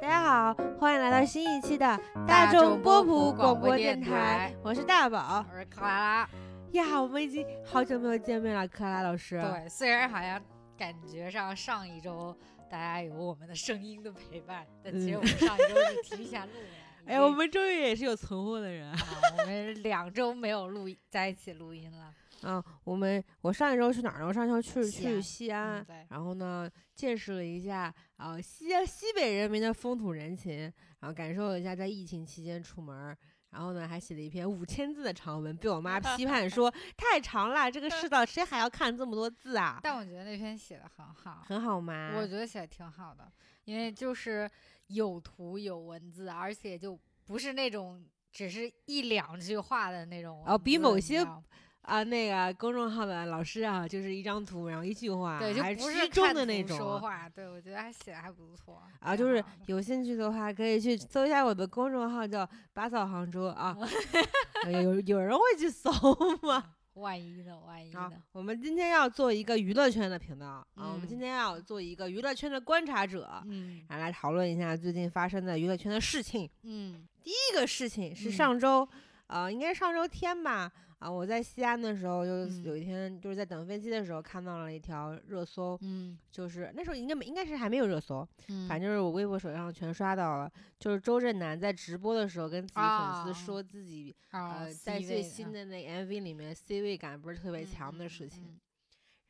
大家好，欢迎来到新一期的大众众波普普广播播电电台我是大宝我是克拉拉。呀。我们已经好久没有见面了，克拉老师。对，虽然好像感觉上上一周大家有我们的声音的陪伴，但其实嗯我们上一周是提前录的。已哎，我们终于也是有存货的人。啊，我们两周没有录在一起录音了。嗯，我们我上一周去哪儿呢？我上一周去去西安西安，嗯然后呢，见识了一下啊、西安西北人民的风土人情，然后感受了一下在疫情期间出门儿。然后呢，还写了一篇五千字的长文，被我妈批判 说太长了，这个世道谁还要看这么多字啊？但我觉得那篇写的很好，很好吗？我觉得写的挺好的，因为就是有图有文字，而且就不是那种只是一两句话的那种。哦比某些啊，那个公众号的老师啊，就是一张图，然后一句话，对，就还不诗中看的那种说话。对，我觉得还写的还不错啊，就是有兴趣的话，可以去搜一下我的公众号，叫“拔草杭州”啊。有有有人会去搜吗？万一的？万一我们今天要做一个娱乐圈的频道啊，我们嗯今天要做一个娱乐圈的观察者，嗯然后来讨论一下最近发生的娱乐圈的事情。嗯第一个事情是嗯上周，呃，应该是上周天吧，啊，我在西安的时候，就嗯有一天就是在等飞机的时候看到了一条热搜，嗯就是那时候应该没应该是还没有热搜，嗯，反正就是我微博手上全刷到了，就是周震南在直播的时候跟自己粉啊丝说自己、啊呃在最新的那个 MV 里面 C 位感不是特别嗯强的嗯事情。嗯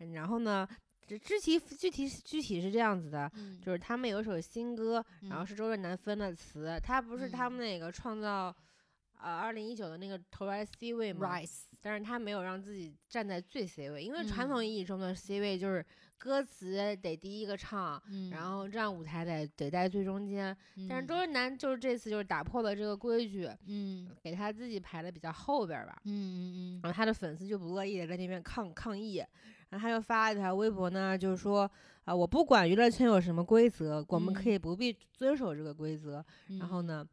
嗯然后呢，这具体具体具体是这样子的，嗯就是他们有一首新歌，然后嗯是周震南分的词，他不是他们嗯那个创造。呃，二零一九的那个投来 C 位嘛，Rise 但是他没有让自己站在最 C 位，因为传嗯统意义中的 C 位就是歌词得第一个唱，嗯，然后这样舞台得得在最中间。但是周嗯震南就是这次就是打破了这个规矩，嗯给他自己排的比较后边儿吧。嗯嗯然后他的粉丝就不乐意的在那边抗抗议，然后他就发了一条微博呢，就是说啊、我不管娱乐圈有什么规则，我们可嗯以不必遵守这个规则。嗯，然后呢，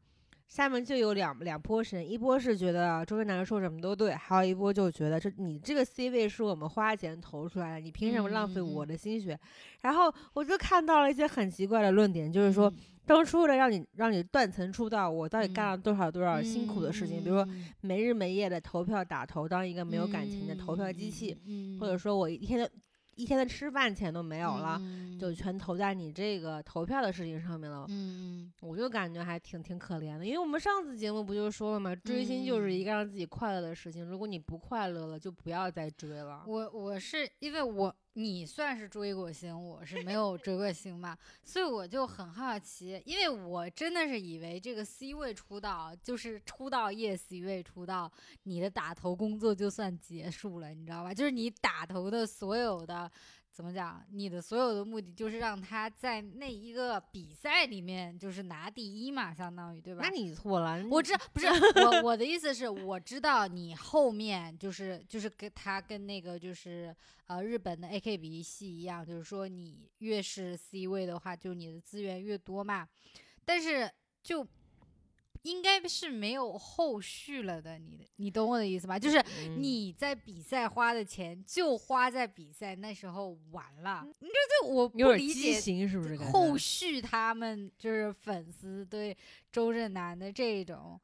下面就有两两波人，一波是觉得周震南说什么都对，还有一波就觉得这你这个 C 位是我们花钱投出来的，你凭什么浪费我的心血？然后我就看到了一些很奇怪的论点，就是说嗯。当初为了让你让你断层出道，我到底干嗯。了多少多少辛苦的事情？比如说嗯没日没夜的投票打投，当一个没有感情的投票机器，，嗯或者说我一天的一天的吃饭钱都没有了，嗯就全投在你这个投票的事情上面了。嗯我就感觉还挺挺可怜的，因为我们上次节目不就说了吗？追星就是一个让自己快乐的事情，如果你不快乐了，就不要再追了。我我是因为我你算是追过星，我是没有追过星嘛，所以我就很好奇，因为我真的是以为这个 C 位出道就是出道夜 C 位出道，你的打头工作就算结束了，你知道吧？就是你打头的所有的。怎么讲？你的所有的目的就是让他在那一个比赛里面就是拿第一嘛，相当于对吧？那你错了，我知道 不是我我的意思是我知道你后面就是就是跟他跟那个就是呃日本的 AKB 系一样，就是说你越是 C 位的话，就你的资源越多嘛，但是就。应该是没有后续了的，你的你懂我的意思吧？就是嗯你在比赛花的钱就花在比赛那时候完了，你这这我不理解是不是？后续他们就是粉丝对周震南的这种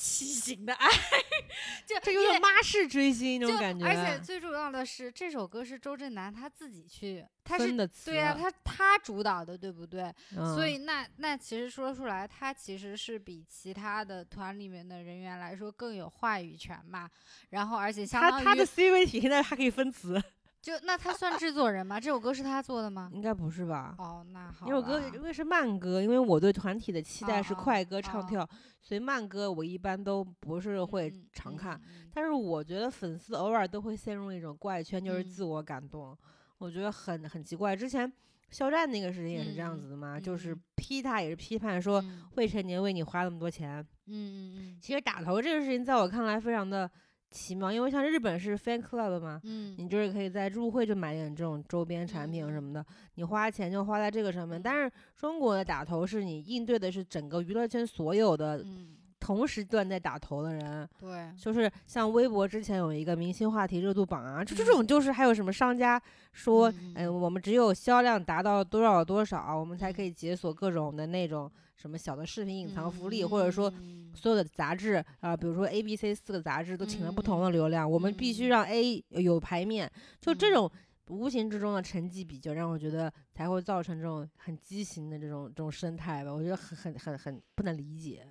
畸形的爱，就这有点妈式追星那种感觉，而且最重要的是，这首歌是周震南他自己去，他是对呀、他他主导的，对不对？嗯。所以那那其实说出来，他其实是比其他的团里面的人员来说更有话语权嘛。然后而且相当于他他的 C 位体现在他可以分词，就那他算制作人吗？这首歌是他做的吗？应该不是吧？哦，那好吧，这首歌因为是慢歌，因为我对团体的期待是快歌唱哦跳，所以慢歌我一般都不是会嗯常看。，嗯嗯但是我觉得粉丝偶尔都会陷入一种怪圈，就是嗯自我感动，我觉得很很奇怪。之前肖战那个事情也是这样子的嘛，就是嗯批他也是批判说嗯未成年为你花那么多钱。嗯嗯其实打头这个事情在我看来非常的奇妙，因为像日本是 fan club 嘛，嗯你就是可以在入会就买点这种周边产品什么的，你花钱就花在这个上面。嗯但是中国的打头是你应对的是整个娱乐圈所有的嗯。同时段在打头的人，对，就是像微博之前有一个明星话题热度榜啊，就这嗯。种就是还有什么商家说，嗯嗯、我们只有销量达到多少多少，我们才嗯。可以解锁各种的那种什么小的视频隐藏福利，或者说嗯所有的杂志啊、比如说 A、B、C 四个杂志都请了不同的嗯流量，我们必须嗯让 A 有排面，就这嗯种。无形之中的成绩比较，让我觉得才会造成这种很畸形的这种这种生态吧，我觉得很很很很不能理解。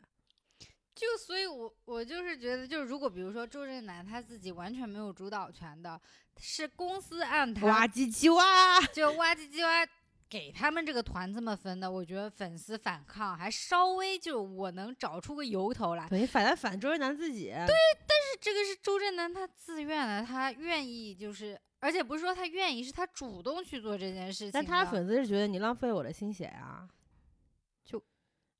就所以我，我就是觉得，就是如果比如说周震南他自己完全没有主导权的，是公司按他哇唧唧哇！就哇唧唧哇给他们这个团这么分的，我觉得粉丝反抗还稍微就我能找出个由头来。对反正反周震南自己。对，但是这个是周震南他自愿的，他愿意就是，而且不是说他愿意，是他主动去做这件事情的。但他粉丝是觉得你浪费我的心血啊，就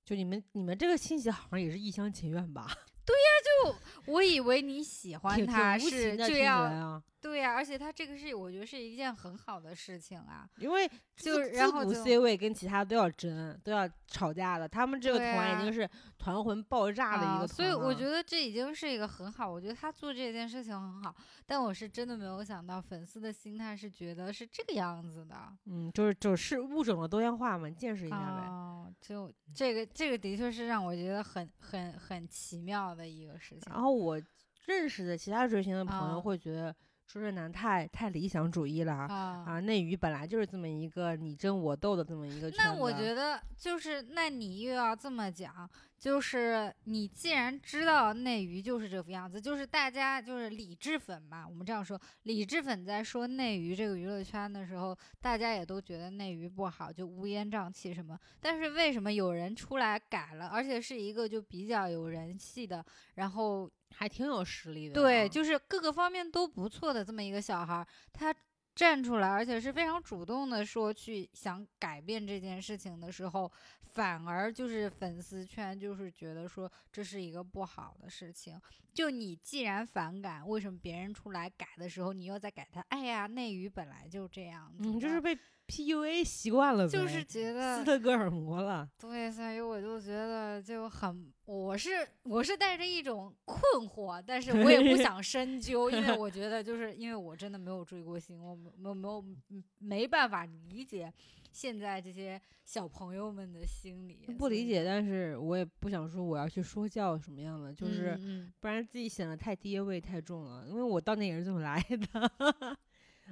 就你们你们这个心血好像也是一厢情愿吧？对呀，就我以为你喜欢他是就的对呀、而且他这个是我觉得是一件很好的事情啊。因为就然后就 C 位跟其他都要争，都要吵架的。他们这个团已经是团魂爆炸的一啊，个团所以我觉得得这已经是一个很好，我觉得他做这件事情很好，但我是真的没有想到粉丝的心态是觉得是这个样子的。嗯，就是就是物种的多样化嘛，见识一下呗。哦，就这个这个的确是让我觉得很很很奇妙的一个事情。然后我认识的其他追星的朋友啊会觉得周震南太太理想主义了啊。啊啊，内娱本来就是这么一个你争我斗的这么一个圈子。那我觉得就是，那你又要这么讲，就是你既然知道内娱就是这副样子，就是大家就是理智粉嘛，我们这样说，理智粉在说内娱这个娱乐圈的时候，大家也都觉得内娱不好，就乌烟瘴气什么。但是为什么有人出来改了，而且是一个就比较有人气的，然后还挺有实力的啊。对，就是各个方面都不错的这么一个小孩儿，他站出来，而且是非常主动的说去想改变这件事情的时候，反而就是粉丝圈就是觉得说这是一个不好的事情。就你既然反感，为什么别人出来改的时候，你又在改他？哎呀，内娱本来就这样子的，嗯，就是被 PUA 习惯了呗，就是觉得斯德哥尔摩了。对，所以我就觉得就很，我是我是带着一种困惑，但是我也不想深究，因为我觉得就是因为我真的没有追过星，我没没没有嗯没办法理解现在这些小朋友们的心理，不理解，但是我也不想说我要去说教什么样的，就是嗯不然自己显得太爹味太重了。因为我当年也是这么来的。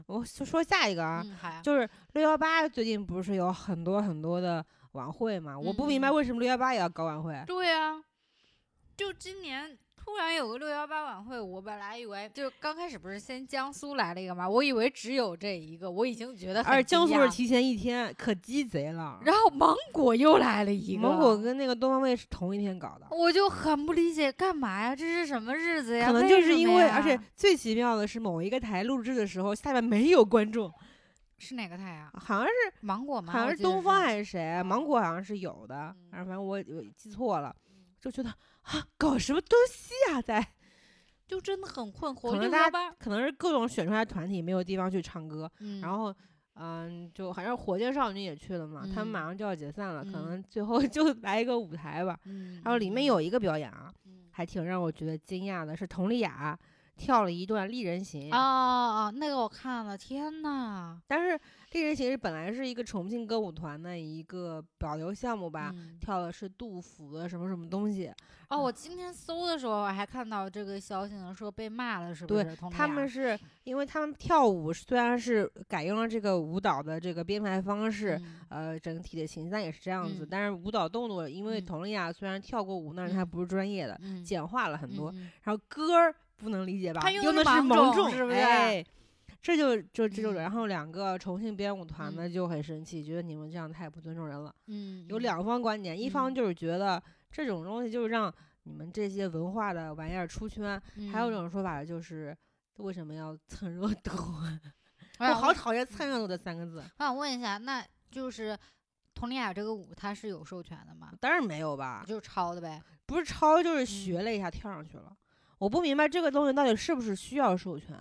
我说说下一个啊，就是六幺八最近不是有很多很多的晚会嘛？我不明白嗯为什么六幺八也要搞晚会。对啊，就今年。突然有个六幺八晚会，我本来以为就刚开始不是先江苏来了一个嘛，我以为只有这一个，我已经觉得很而江苏是提前一天，可鸡贼了。然后芒果又来了一个，芒果跟那个东方卫视同一天搞的，我就很不理解，干嘛呀？这是什么日子呀？可能就是因为，而且最奇妙的是，某一个台录制的时候，下面没有观众，是哪个台啊？好像是芒果吗？好像是东方还是谁，芒果好像是有的，嗯反正我我记错了，就觉得啊，搞什么东西啊，在 就真的很困惑。可能大六幺八，可能是各种选出来团体没有地方去唱歌，嗯，然后。嗯，就好像火箭少女也去了嘛，他们马嗯上就要解散了，可嗯能最后 就来一个舞台吧。嗯，然后里面有一个表演啊，嗯还挺让我觉得惊讶的，是佟丽娅跳了一段《丽人行》哦哦，那个我看了，天呐，但是《丽人行》是本来是一个重庆歌舞团的一个保留项目吧，嗯跳的是杜甫的什么什么东西。哦，我今天搜的时候还看到这个消息呢，说被骂了，是不对是？对他们是因为他们跳舞虽然是改用了这个舞蹈的这个编排方式，嗯呃，整体的形象也是这样子，嗯但是舞蹈动作，因为嗯佟丽娅虽然跳过舞，但是她嗯不是专业的，嗯简化了很多。然后歌儿不能理解吧？他用用的是的是芒种种，是不是哎，这就就这就，嗯然后两个重庆编舞团的嗯就很生气，觉得你们这样太不尊重人了。嗯，嗯有两方观点，一方嗯就是觉得这种东西就是让你们这些文化的玩意儿出圈，还有一嗯种说法就是为什么要蹭热度？我我好讨厌蹭热度这三个字。我想问一下，那就是佟丽娅这个舞它是有授权的吗？当然没有吧，就是抄的呗。不是抄就是嗯学了一下跳上去了。我不明白这个东西到底是不是需要授权，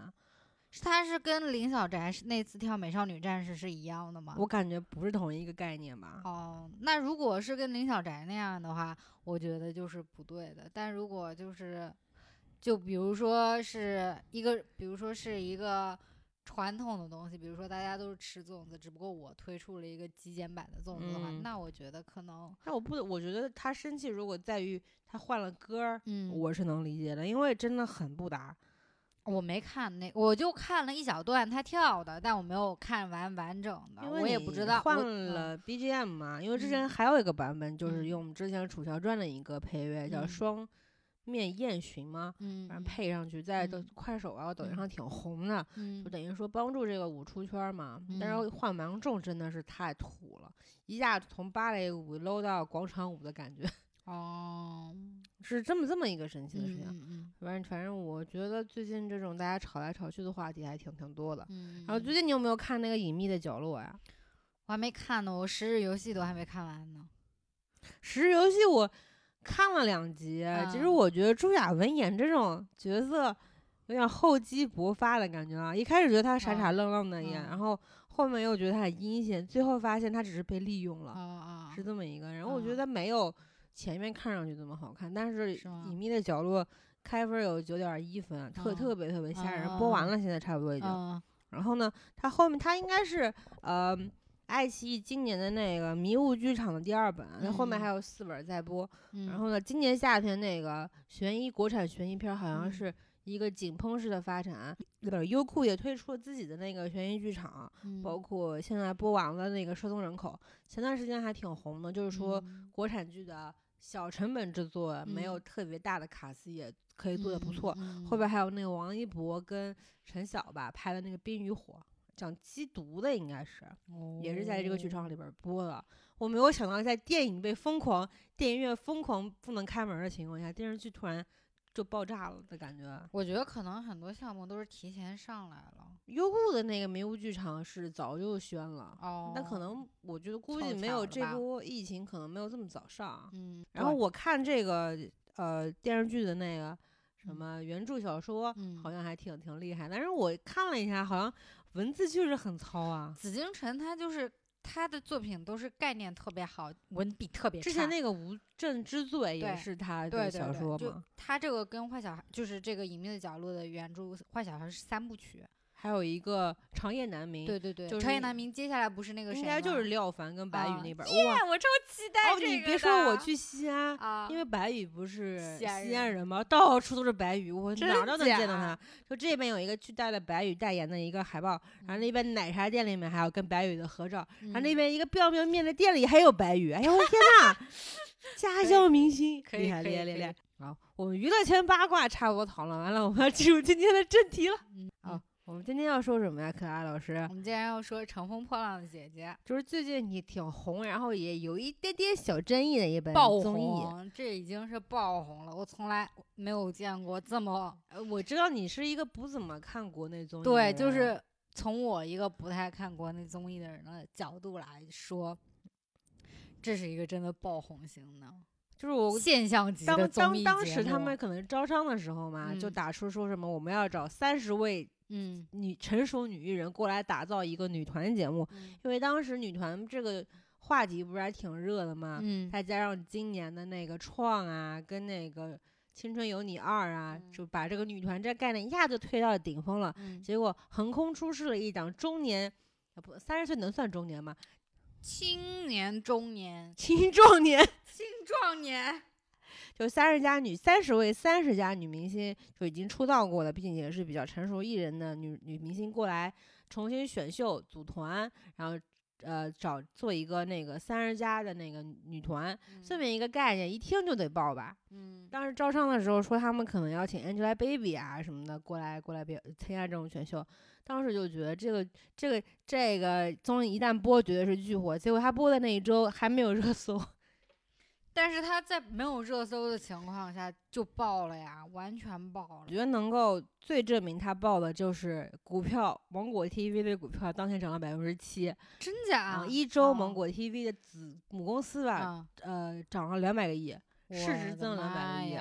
它是跟林小宅是那次跳《美少女战士》是一样的吗？我感觉不是同一个概念吧。哦，那如果是跟林小宅那样的话，我觉得就是不对的。但如果就是，就比如说是一个，比如说是一个传统的东西，比如说大家都是吃粽子，只不过我推出了一个极简版的粽子的话，嗯。那我觉得可能，那我不，我觉得他生气如果在于他换了歌儿，嗯，我是能理解的，因为真的很不搭。我没看那，我就看了一小段他跳的，但我没有看完完整的，因为我也不知道换了 BGM 嘛，因为之嗯。前还有一个版本，就是嗯。用之前《楚乔传》的一个配乐，叫《嗯。双面燕洵吗，嗯，反正嗯配上去，在快手啊、抖音嗯上挺红的，嗯就等于说帮助这个舞出圈儿嘛。但嗯是换芒种真的是太土了，一下从芭蕾舞 low 到广场舞的感觉，哦，是这么这么一个神奇的事情。嗯嗯反正反正我觉得最近这种大家吵来吵去的话题还挺挺多的。嗯，然后最近你有没有看那个《隐秘的角落》呀？我还没看呢，我十日游戏都还没看完呢。《十日游戏》我看了两集，其实啊我觉得朱亚文演这种角色有点厚积薄发的感觉啊。一开始觉得他傻傻啊愣愣的演，嗯然后后面又觉得他很阴险，最后发现他只是被利用了，是这么一个人。我觉啊得没有前面看上去这么好看，但是隐秘的角落》开分有九点一分，特啊特别特别吓人。播完了，现在差不多已经。嗯然后呢，他后面他应该是呃，爱奇艺今年的那个迷雾剧场的第二本，那、后面还嗯。有四本在播。嗯，然后呢，今年夏天那个悬疑国产悬疑片儿好像嗯。是一个井喷式的发展，呃，优酷也推出了自己的那个悬疑剧场，嗯。包括现在播完了那个《失踪人口》，前段时间还挺红的，就是说嗯。国产剧的小成本制作，没有嗯。特别大的卡司也可以做的不嗯错。嗯。后边还有那个王一博跟陈晓吧拍的那个《冰与火》，讲缉毒的，应该是也是在这个剧场哦里边播的。我没有想到，在电影被疯狂、电影院疯狂不能开门的情况下，电视剧突然就爆炸了的感觉。我觉得可能很多项目都是提前上来了。优酷的那个迷雾剧场是早就宣了，哦，那可能我觉得估计没有这波疫情，可能没有这么早上。嗯，然后我看这个呃电视剧的那个什嗯么原著小说，嗯好像还挺挺厉害，但是我看了一下，好像文字确实很糙啊。紫禁城他就是他的作品都是概念特别好，文笔特别差。之前那个《无证之罪》也是他的小说嘛，他这个跟坏小孩就是这个《隐秘的角落》的原著《坏小孩》是三部曲。还有一个《长夜难明》，对对对，就是长夜难明接下来不是那个谁应该就是廖凡跟白宇啊那本哇，我超期待哦，这个你别说我去西安。啊，因为白宇不是西安人人吗？到处都是白宇，我哪儿都能见到他。就这边有一个巨大的白宇代言的一个海报，然后嗯那边奶茶店里面还有跟白宇的合照，然后那嗯边一个 biang biang 面的店里还有白宇。哎呦我天呐，家乡明星，可以厉害厉害厉害！好，我们娱乐圈八卦差不多讨论完了，我们要进入今天的正题了。嗯好，我们今天要说什么呀，可爱老师我？们今天要说《乘风破浪的姐姐就是最近你挺红，然后也有一点点小争议的一》本爆综艺。红，这已经是爆红了，我从来没有见过这么呃我知道你是一个不怎么看国内综艺的对，就是从我一个不太看国内综艺的人的角度来说，这是一个真的爆红型的就是我现象级的当当当时他们可能招商的时候嘛，就嗯打出说什么我们要找三十位嗯。女成熟女艺人过来打造一个女团节目，嗯。因为当时女团这个话题不是还挺热的嘛，嗯。再加上今年的那个创啊，跟那个青春有你二啊，嗯。就把这个女团这概念一下就推到顶峰了。嗯，结果横空出世了一档中年，啊不，三十岁能算中年吗？青年中年。青壮年，青壮年，就三十加女三十位三十加女明星就已经出道过的，并且是比较成熟艺人的女女明星过来重新选秀组团，然后呃找做一个那个三十加的那个女团，这么一个概念，一听就得爆吧。嗯当时招商的时候说他们可能要请 Angelababy 啊什么的过来过来表参加这种选秀，当时就觉得这个这个这个综艺一旦播绝对是巨火，结果他播的那一周还没有热搜。但是他在没有热搜的情况下就爆了呀，完全爆了。我觉得能够最证明他爆的就是股票，芒果 TV 的股票当天涨了百分之七，真假？啊，一周哦芒果 TV 的子母公司吧，啊，呃，涨了两百个亿，市值增了200个亿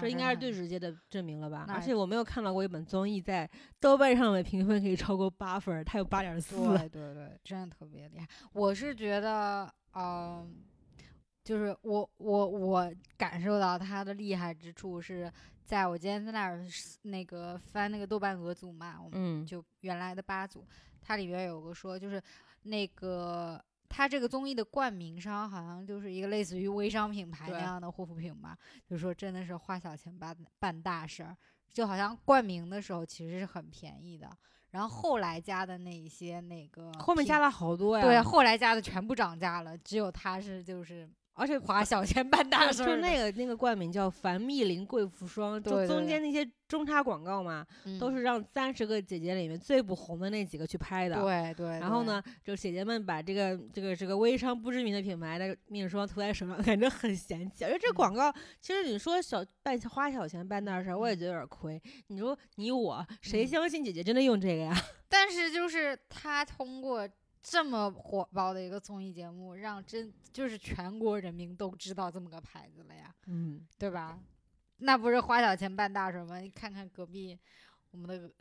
这应该是最直接的证明了吧？而且我没有看到过一本综艺在豆瓣上的评分可以超过八分，它有八点四。对对对，真的特别厉害。我是觉得，嗯、就是我我我感受到他的厉害之处是在我今天在那儿那个翻那个豆瓣俄组嘛，我们嗯，就原来的八组，它里边有个说就是那个。它这个综艺的冠名商好像就是一个类似于微商品牌那样的护肤品嘛，就说真的是花小钱办办大事儿，就好像冠名的时候其实是很便宜的，然后后来加的那一些那个后面加了好多呀。对，后来加的全部涨价了，只有它是就是而且花小钱办大事就那个那个冠名叫凡蜜林贵妇霜，就中间那些中插广告嘛，都嗯是让三十个姐姐里面最不红的那几个去拍的。对对，对然后呢，就姐姐们把这个这个这个微商不知名的品牌的面霜涂在手上，感觉很嫌弃。而且这嗯广告，其实你说小办花小钱办大事儿，我也嗯觉得有点亏。你说你我谁嗯相信姐姐真的用这个呀？但是就是他通过这么火爆的一个综艺节目，让真就是全国人民都知道这么个牌子了呀，嗯，对吧？那不是花小钱办大事儿吗？你看看隔壁我们的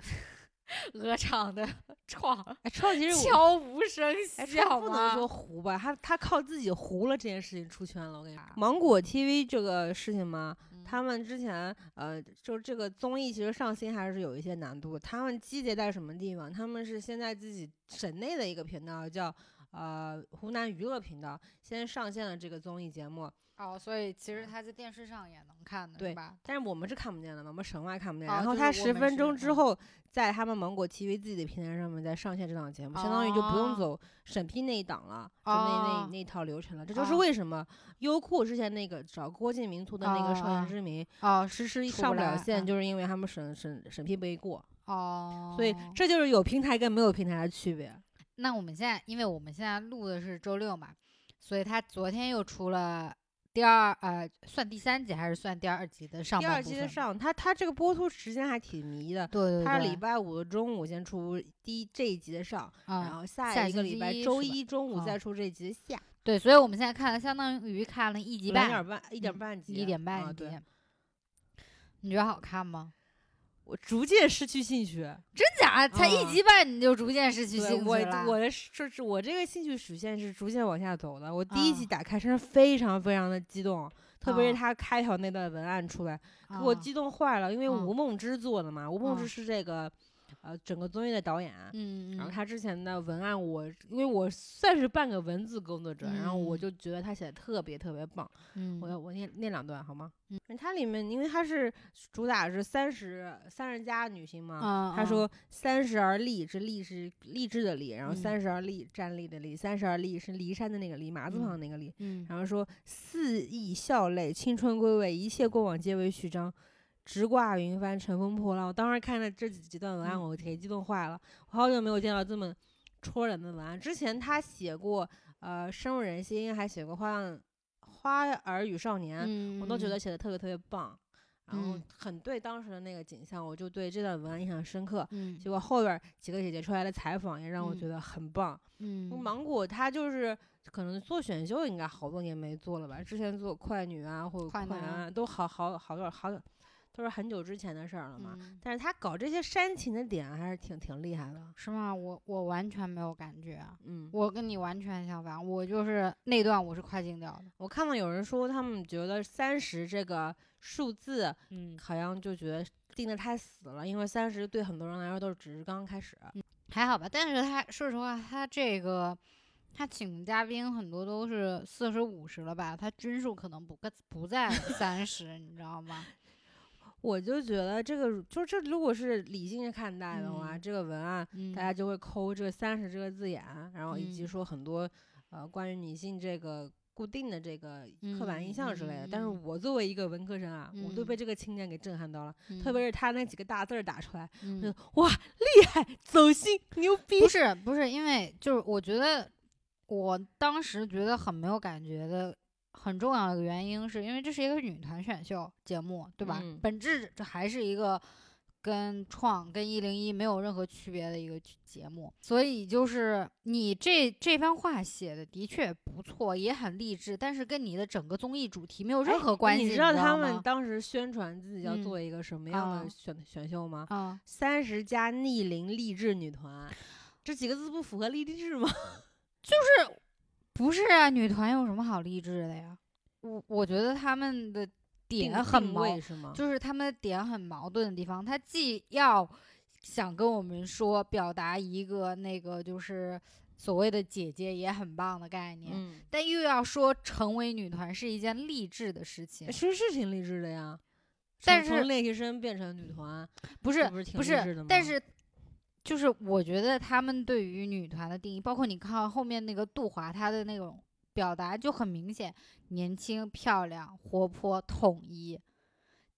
鹅厂的 创，哎，创其实悄无声哎，息好这不能说？糊吧，他他靠自己糊了这件事情出圈了。我跟你说啊，芒果 TV 这个事情嘛，嗯他们之前呃，就是这个综艺其实上新还是有一些难度。他们集结在什么地方？他们是现在自己省内的一个频道叫呃湖南娱乐频道先上线了这个综艺节目，哦，所以其实他在电视上也能看的，对吧？但是我们是看不见的嘛，我们省外看不见。哦然后他十分钟之后，在他们芒果 TV 自己的平台上面再上线这档节目，相当于就不用哦走审批那一档了，就那那哦那套流程了。这就是哦为什么优酷之前那个找郭敬明出的那个《少年之名》哦迟迟出上不了线，嗯就是因为他们审审审批没过。哦，所以这就是有平台跟没有平台的区别。那我们现在，因为我们现在录的是周六嘛，所以他昨天又出了第二呃，算第三集还是算第二集的上第二半部分？季的上，它它这个播出时间还挺迷的。对对对，它是礼拜五的中午先出第一这一集的上，然啊、后下下一个礼拜一周一中午哦再出这一集的下，对，所以我们现在看了，相当于看了一集半，一点半一点嗯半集，一点半集。对，你觉得好看吗？我逐渐失去兴趣。真假？才一啊集半你就逐渐失去兴趣了？我的是是我这个兴趣曲线是逐渐往下走的。我第一集啊打开真是非常非常的激动，特别啊是他开头那段文案出来，给我啊激动坏了。因为啊吴梦之做的嘛，吴梦之啊是这个呃整个综艺的导演。嗯，嗯然后他之前的文案我，因为我算是半个文字工作者，然后我嗯就觉得他写的特别特别棒。嗯我要我念念两段好吗？嗯，它里面因为它是主打是三十三十加女性嘛，他说三十而立，这立是励志的立，然后嗯三十而立站立的立，三十而立是骊山的那个骊，马字嗯旁那个立。嗯然后说肆意笑泪，青春归位，一切过往皆为序章。直挂云帆，乘风破浪。我当时看了这几几段文案，嗯我给激动坏了。我好久没有见到这么戳人的文案。之前他写过呃深入人心，还写过花样花儿与少年，嗯，我都觉嗯得写的特别特别棒。然后嗯很对当时的那个景象，我就对这段文案印象深刻。嗯结果后边儿几个姐姐出来的采访也让我嗯觉得很棒。嗯芒果他就是可能做选秀应该好多年没做了吧，之前做快女啊或者快男快男啊都好好好多好都是很久之前的事儿了嘛。嗯但是他搞这些煽情的点还是挺挺厉害的。是吗？我我完全没有感觉啊。嗯，我跟你完全相反，我就是那段我是快进掉的。我看到有人说他们觉得三十这个数字嗯，好像就觉得定的太死了，因为三十对很多人来说都是只是刚刚开始。还好吧。但是他说实话，他这个他请的嘉宾很多都是四十五十了吧，他均数可能不个不在三十，你知道吗？我就觉得这个就这如果是理性地看待的话，嗯这个文案嗯，大家就会抠这三十这个字眼，然后以及嗯说很多呃关于女性这个固定的这个刻板印嗯象之类的。但是嗯我作为一个文科生啊，我都被嗯这个青年给震撼到了，嗯特别是他那几个大字儿打出来，嗯就哇厉害，走心，牛逼不。是不是，因为就是我觉得我当时觉得很没有感觉的。很重要的一个原因是因为这是一个女团选秀节目，对吧？嗯本质这还是一个跟创跟一零一没有任何区别的一个剧节目，所以就是你这这番话写的的确不错，也很励志，但是跟你的整个综艺主题没有任何关系。你知道他们当时宣传自己要嗯做一个什么样啊的选、选秀吗？啊，三十加逆龄励志女团，这几个字不符合励志吗？不是啊，女团有什么好励志的呀？我我觉得他们的点很矛位是吗？就是他们的点很矛盾的地方，他既要想跟我们说表达一个那个就是所谓的姐姐也很棒的概念，嗯，但又要说成为女团是一件励志的事情，其实是挺励志的呀。但是从从练习生变成女团，不是不？是，但是。就是我觉得他们对于女团的定义，包括你看后面那个杜华，她的那种表达就很明显，年轻、漂亮、活泼、统一，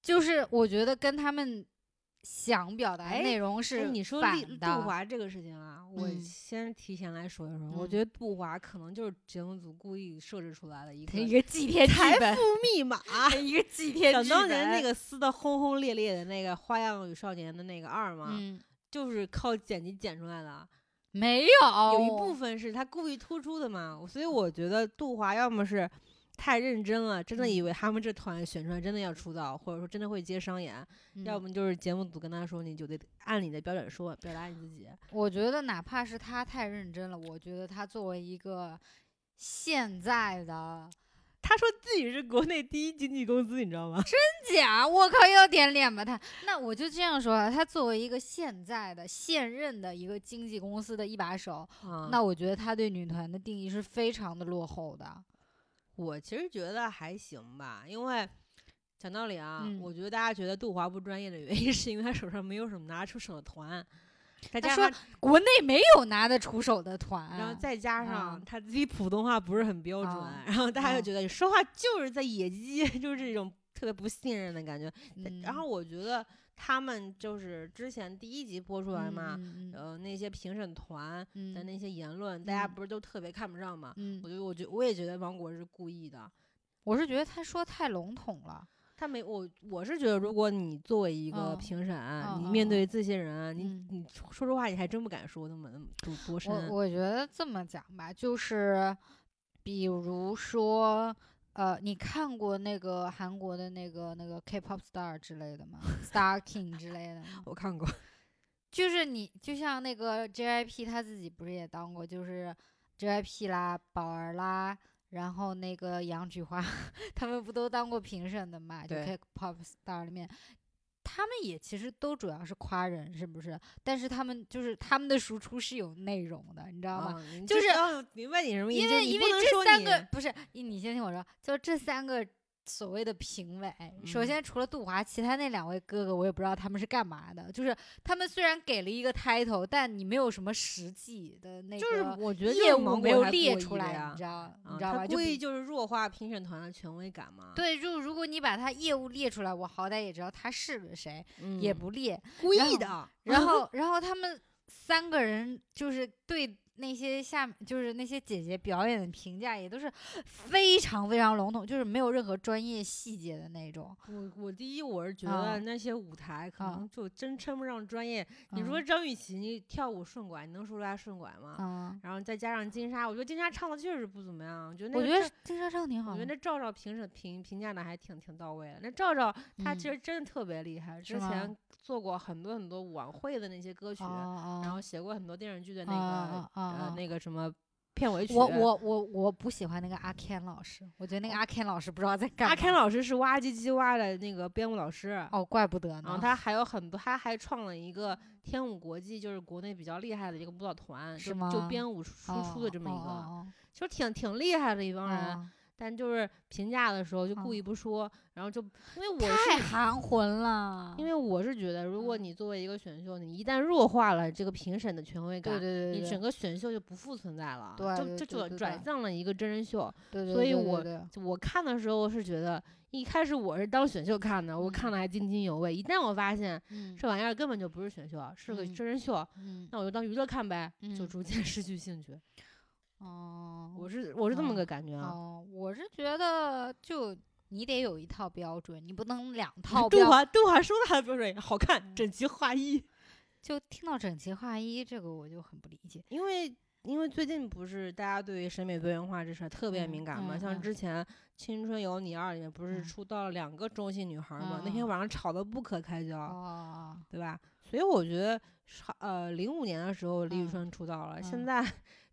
就是我觉得跟他们想表达内容哎是你说反立杜。华这个事情啊，我嗯先提前来说一说，我嗯觉得杜华可能就是节目组故意设置出来的一个一个祭天剧财富，密 码。一个祭天剧想当年那个撕的轰轰烈烈的那个《花样与少年》的那个二嘛，嗯，就是靠剪辑剪出来的。没有，有一部分是他故意突出的嘛，所以我觉得杜华要么是太认真了，真的以嗯为他们这团选出来真的要出道，或者说真的会接商演，要嗯么就是节目组跟他说，你就得按你的标准说，表达你自己。我觉得哪怕是他太认真了，我觉得他作为一个现在的他说自己是国内第一经纪公司，你知道吗？真假，我靠，要点脸吧他？那我就这样说啊，他作为一个现在的现任的一个经纪公司的一把手，啊那我觉得他对女团的定义是非常的落后的。我其实觉得还行吧，因为讲道理啊，嗯我觉得大家觉得杜华不专业的原因，是因为他手上没有什么拿得出手的团，再他说国内没有拿得出手的团，然后再加上啊他自己普通话不是很标准，啊然后大家啊就觉得你说话就是在野鸡，就是这种特别不信任的感觉。嗯然后我觉得他们就是之前第一集播出来嘛，呃，那些评审团嗯的那些言论，大家嗯不是都特别看不上嘛？嗯我觉得，我觉我也觉得王果是故意的。我是觉得他说太笼统了。他没我，我是觉得，如果你作为一个嗯评审，你面对这些人，你嗯你说实话，你还真不敢说那么那么多多深。我我觉得这么讲吧，就是比如说，呃，你看过那个韩国的那个那个 K-pop star 之类的吗？Star King 之类的吗？我看过，就是你就像那个 JYP 他自己不是也当过，就是 JYP 啦、宝儿啦，然后那个杨菊花，他们不都当过评审的嘛？就对 K-pop star 里面。他们也其实都主要是夸人，是不是？但是他们就是他们的输出是有内容的，你知道吗？就是明白你什么意思，因为因为这三个不是你你先听我说，就这三个所谓的评委，首嗯先除了杜华，其他那两位哥哥我也不知道他们是干嘛的。就是他们虽然给了一个 title，但你没有什么实际的那就是个我觉得业务没有列出来，你知道啊你知道吧？故意就是弱化评审团的权威感嘛。，对，就如果你把他业务列出来，我好歹也知道他是个谁，嗯、也不列。故意的。然后，然后他们三个人就是对那些下就是那些姐姐表演的评价也都是非常非常笼统，就是没有任何专业细节的那种。我我第一我是觉啊得那些舞台可啊能就真称不上专业。你说嗯张雨绮你跳舞顺拐，你能说出来顺拐吗？嗯，然后再加上金莎，我觉得金莎唱的确实不怎么样。我觉得那个我觉得金莎唱挺好。我觉得那赵赵评审评评价的还挺挺到位的。那赵赵她其嗯实真的特别厉害，之前做过很多很多晚会的那些歌曲，哦然后写过很多电视剧的那啊个、呃啊那个什么片尾曲。我我我我不喜欢那个阿 Ken 老师，我觉得那个阿 Ken 老师不知道在干嘛。阿 Ken 老师是哇唧唧哇的那个编舞老师。哦，怪不得然后呢。他还有很多，他还创了一个天舞国际，就是国内比较厉害的一个舞蹈团，就就是吗编舞输出的这么一个，哦就挺挺厉害的一帮哦人。哦但就是评价的时候就故哦意不说，然后就因为我太是含混了。因为我是觉得，如果嗯你作为一个选秀，你一旦弱化了这个评审的权威感，对对对对，你整个选秀就不复存在了，对就就转转向了一个真人秀。对对所以我我看的时候是觉得，一开始我是当选秀看的，我看嗯的还津津有味。一旦我发现嗯这玩意儿根本就不是选秀，是个嗯真人秀，嗯那我就当娱乐看呗，就嗯逐渐 失去兴趣。哦，我是我是这么哦个感觉啊。哦，我是觉得就你得有一套标准，你不能两套杜标。华杜华说他的标准好看，嗯整齐划一。就听到整齐划一这个，我就很不理解。因为因为最近不是大家对于审美多元化这事儿特别嗯敏感嘛，嗯嗯像之前《青春有你二》里面不是嗯出道了两个中性女孩儿嘛，那嗯天晚上吵得不可开交，哦，对吧？所以我觉得超，呃，零五年的时候李宇嗯春出道了，现嗯在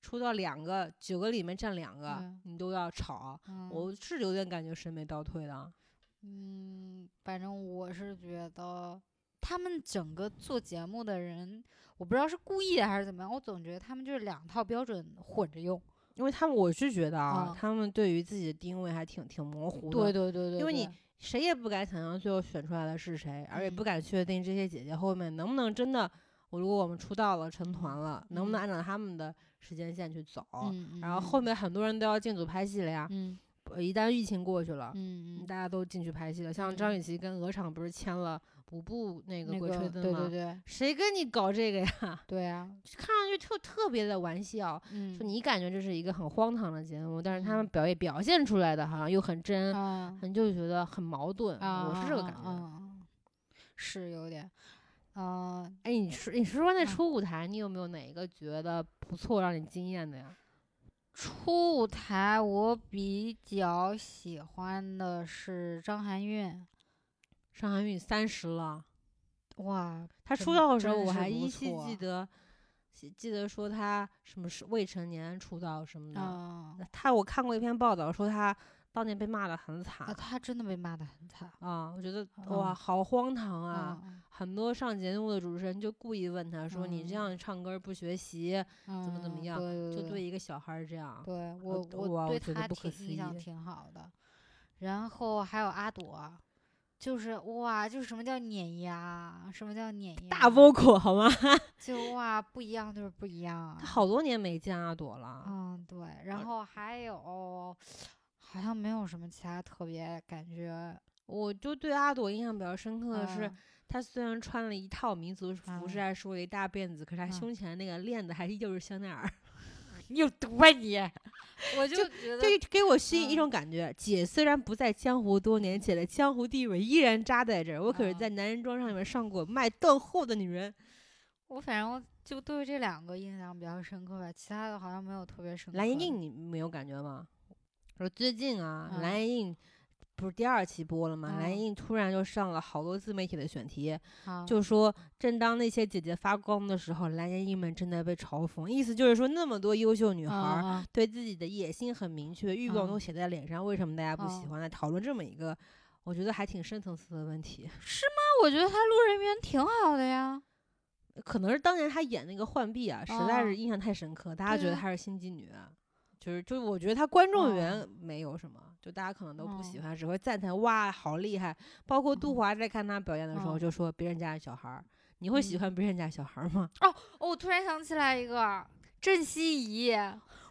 出道两个，九个里面占两个，嗯你都要吵，嗯我是有点感觉审美倒退的。嗯，反正我是觉得他们整个做节目的人，我不知道是故意的还是怎么样，我总觉得他们就是两套标准混着用。因为他们，我是觉得啊，嗯他们对于自己的定位还挺挺模糊的。对对对对，因为你谁也不敢想象最后选出来的是谁，而且不嗯敢确定这些姐姐后面能不能真的，我如果我们出道了成团了，能不能嗯按照他们的时间线去走？嗯，然后后面很多人都要进组拍戏了呀，嗯呃一旦疫情过去了，嗯嗯，大家都进去拍戏了。像张嗯雨绮跟鹅厂不是签了五部那个《鬼吹灯》吗？对对对谁跟你搞这个呀？对啊，看上去特特别的玩笑，嗯就你感觉这是一个很荒唐的节目，但是他们嗯表演表现出来的好像又很真，啊你就觉得很矛盾。啊，我是这个感觉。是有点，嗯，哎，你说你说说那嗯。初舞台，你有没有哪一个觉得不错、让你惊艳的呀？初舞台我比较喜欢的是张含韵，张含韵三十了，哇，她出道的时候我还依稀记得，记记得说她什么是未成年出道什么的。哦。她我看过一篇报道说她当年被骂的很惨啊，他真的被骂的很惨。啊，我觉得哇，嗯。好荒唐啊！啊，很多上节目的主持人就故意问他说：“你这嗯样唱歌不学习，怎么怎么样就对一个小孩儿这样。”对我我我对他挺印象挺好的，然后还有阿朵，就是哇，就是什么叫碾压，什么叫碾压，大 vocal 好吗？就哇不一样就是不一样他，好多年没见阿朵了。嗯对，然后还有好像没有什么其他特别感觉，我就对阿朵印象比较深刻的是，嗯她虽然穿了一套民族服饰，嗯还梳了一大辫子，可是她嗯胸前那个链子还是就是香奈儿，你有毒啊你！我就觉得这给我吸引一嗯种感觉：姐虽然不在江湖多年，姐的江湖地位依然扎在这儿。我可是嗯在男人装上面上过卖断货的女人。我反正就对这两个印象比较深刻吧，其他的好像没有特别深刻。蓝盈莹，你没有感觉吗？说最近啊，嗯蓝盈莹不是第二期播了吗？蓝嗯盈莹突然就上了好多自媒体的选题，啊就说正当那些姐姐发光的时候，蓝盈莹们正在被嘲讽。意思就是说，那么多优秀女孩对自己的野心很明确，欲望都嗯写在脸上，为什么大家不喜嗯欢？来讨论这么一个，我觉得还挺深层次的问题。是吗我觉得他路人缘挺好的呀。可能是当年她演那个浣碧啊，实在哦是印象太深刻，大家觉得她是心机女。就是，就是，我觉得她观众哦缘没有什么，就大家可能都不喜哦欢，只会赞叹哇好厉害。包括杜嗯。华在看他表演的时候哦就说别人家的小孩儿，你会喜嗯。欢别人家小孩儿吗？哦，我突然想起来一个郑希怡，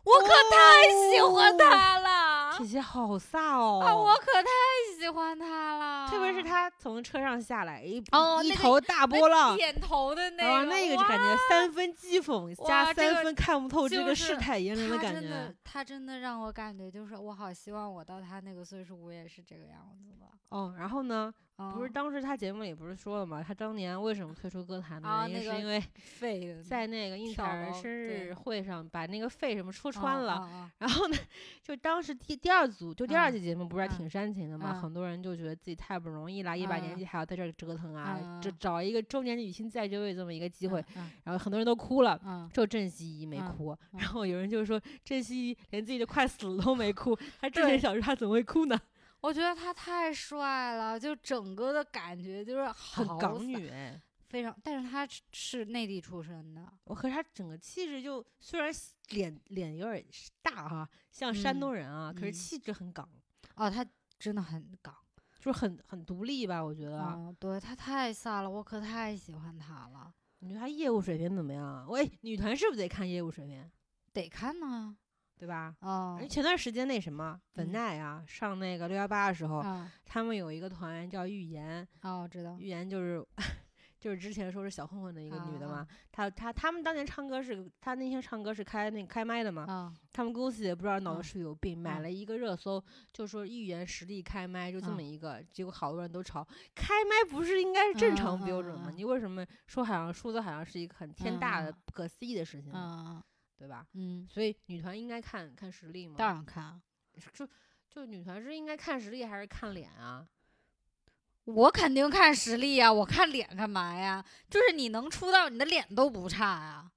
我可太喜欢他了、姐姐好飒哦！啊！我可太喜欢他了，特别是他从车上下来，一哦一头大波浪，点头的那啊，个，那个就感觉三分讥讽加三分看不透这个世态炎凉的感他真的觉。，他真的让我感觉就是，我好希望我到他那个岁数，我也是这个样子的。哦，然后呢，不是嗯当时他节目里不是说了吗？他当年为什么退出歌坛啊的原因，那个是因为 在那个应采儿生日会上把那个肺什么戳穿了。啊然后呢，就当时第第二组就第二嗯季节目不是还嗯挺煽情的嘛，嗯很多人就觉得自己太不容易了，一把年嗯纪还要在这儿折腾啊，这嗯找一个中年女星再就位这么一个机会，嗯然后很多人都哭了。嗯只有郑希怡没嗯哭，嗯然后有人就说郑希怡连自己都快死了都没哭，他之对前小时候他怎么会哭呢？我觉得他太帅了，就整个的感觉就是很港女哎，非常。但是他是是内地出身的，我和他整个气质就虽然脸脸有点大哈，像山嗯东人啊，可是嗯气质很港，哦，他真的很港。就是很很独立吧，我觉得。嗯，对他太飒了，我可太喜欢他了。你觉得他业务水平怎么样啊？喂，女团是不是得看业务水平，得看呢，对吧？哦，前段时间那什么文嗯奈啊，上那个六幺八的时候，啊，他们有一个团员叫预言，哦，知道，预言就是 就是之前说是小混混的一个女的嘛她，她她他们当年唱歌是，她那天唱歌是开那个开麦的嘛，啊他们公司也不知道脑子嗯是有病，买嗯了一个热搜，就说预言实力开麦，就这么嗯一个，结果好多人都吵，开麦不是应该是正常嗯标准吗？你为什么说好像数字好像是一个很天大的、嗯不可思议的事情呢，嗯对吧？嗯，所以女团应该看看实力吗？当然看啊。就就女团是应该看实力还是看脸啊？我肯定看实力呀，我看脸干嘛呀？就是你能出道，你的脸都不差呀，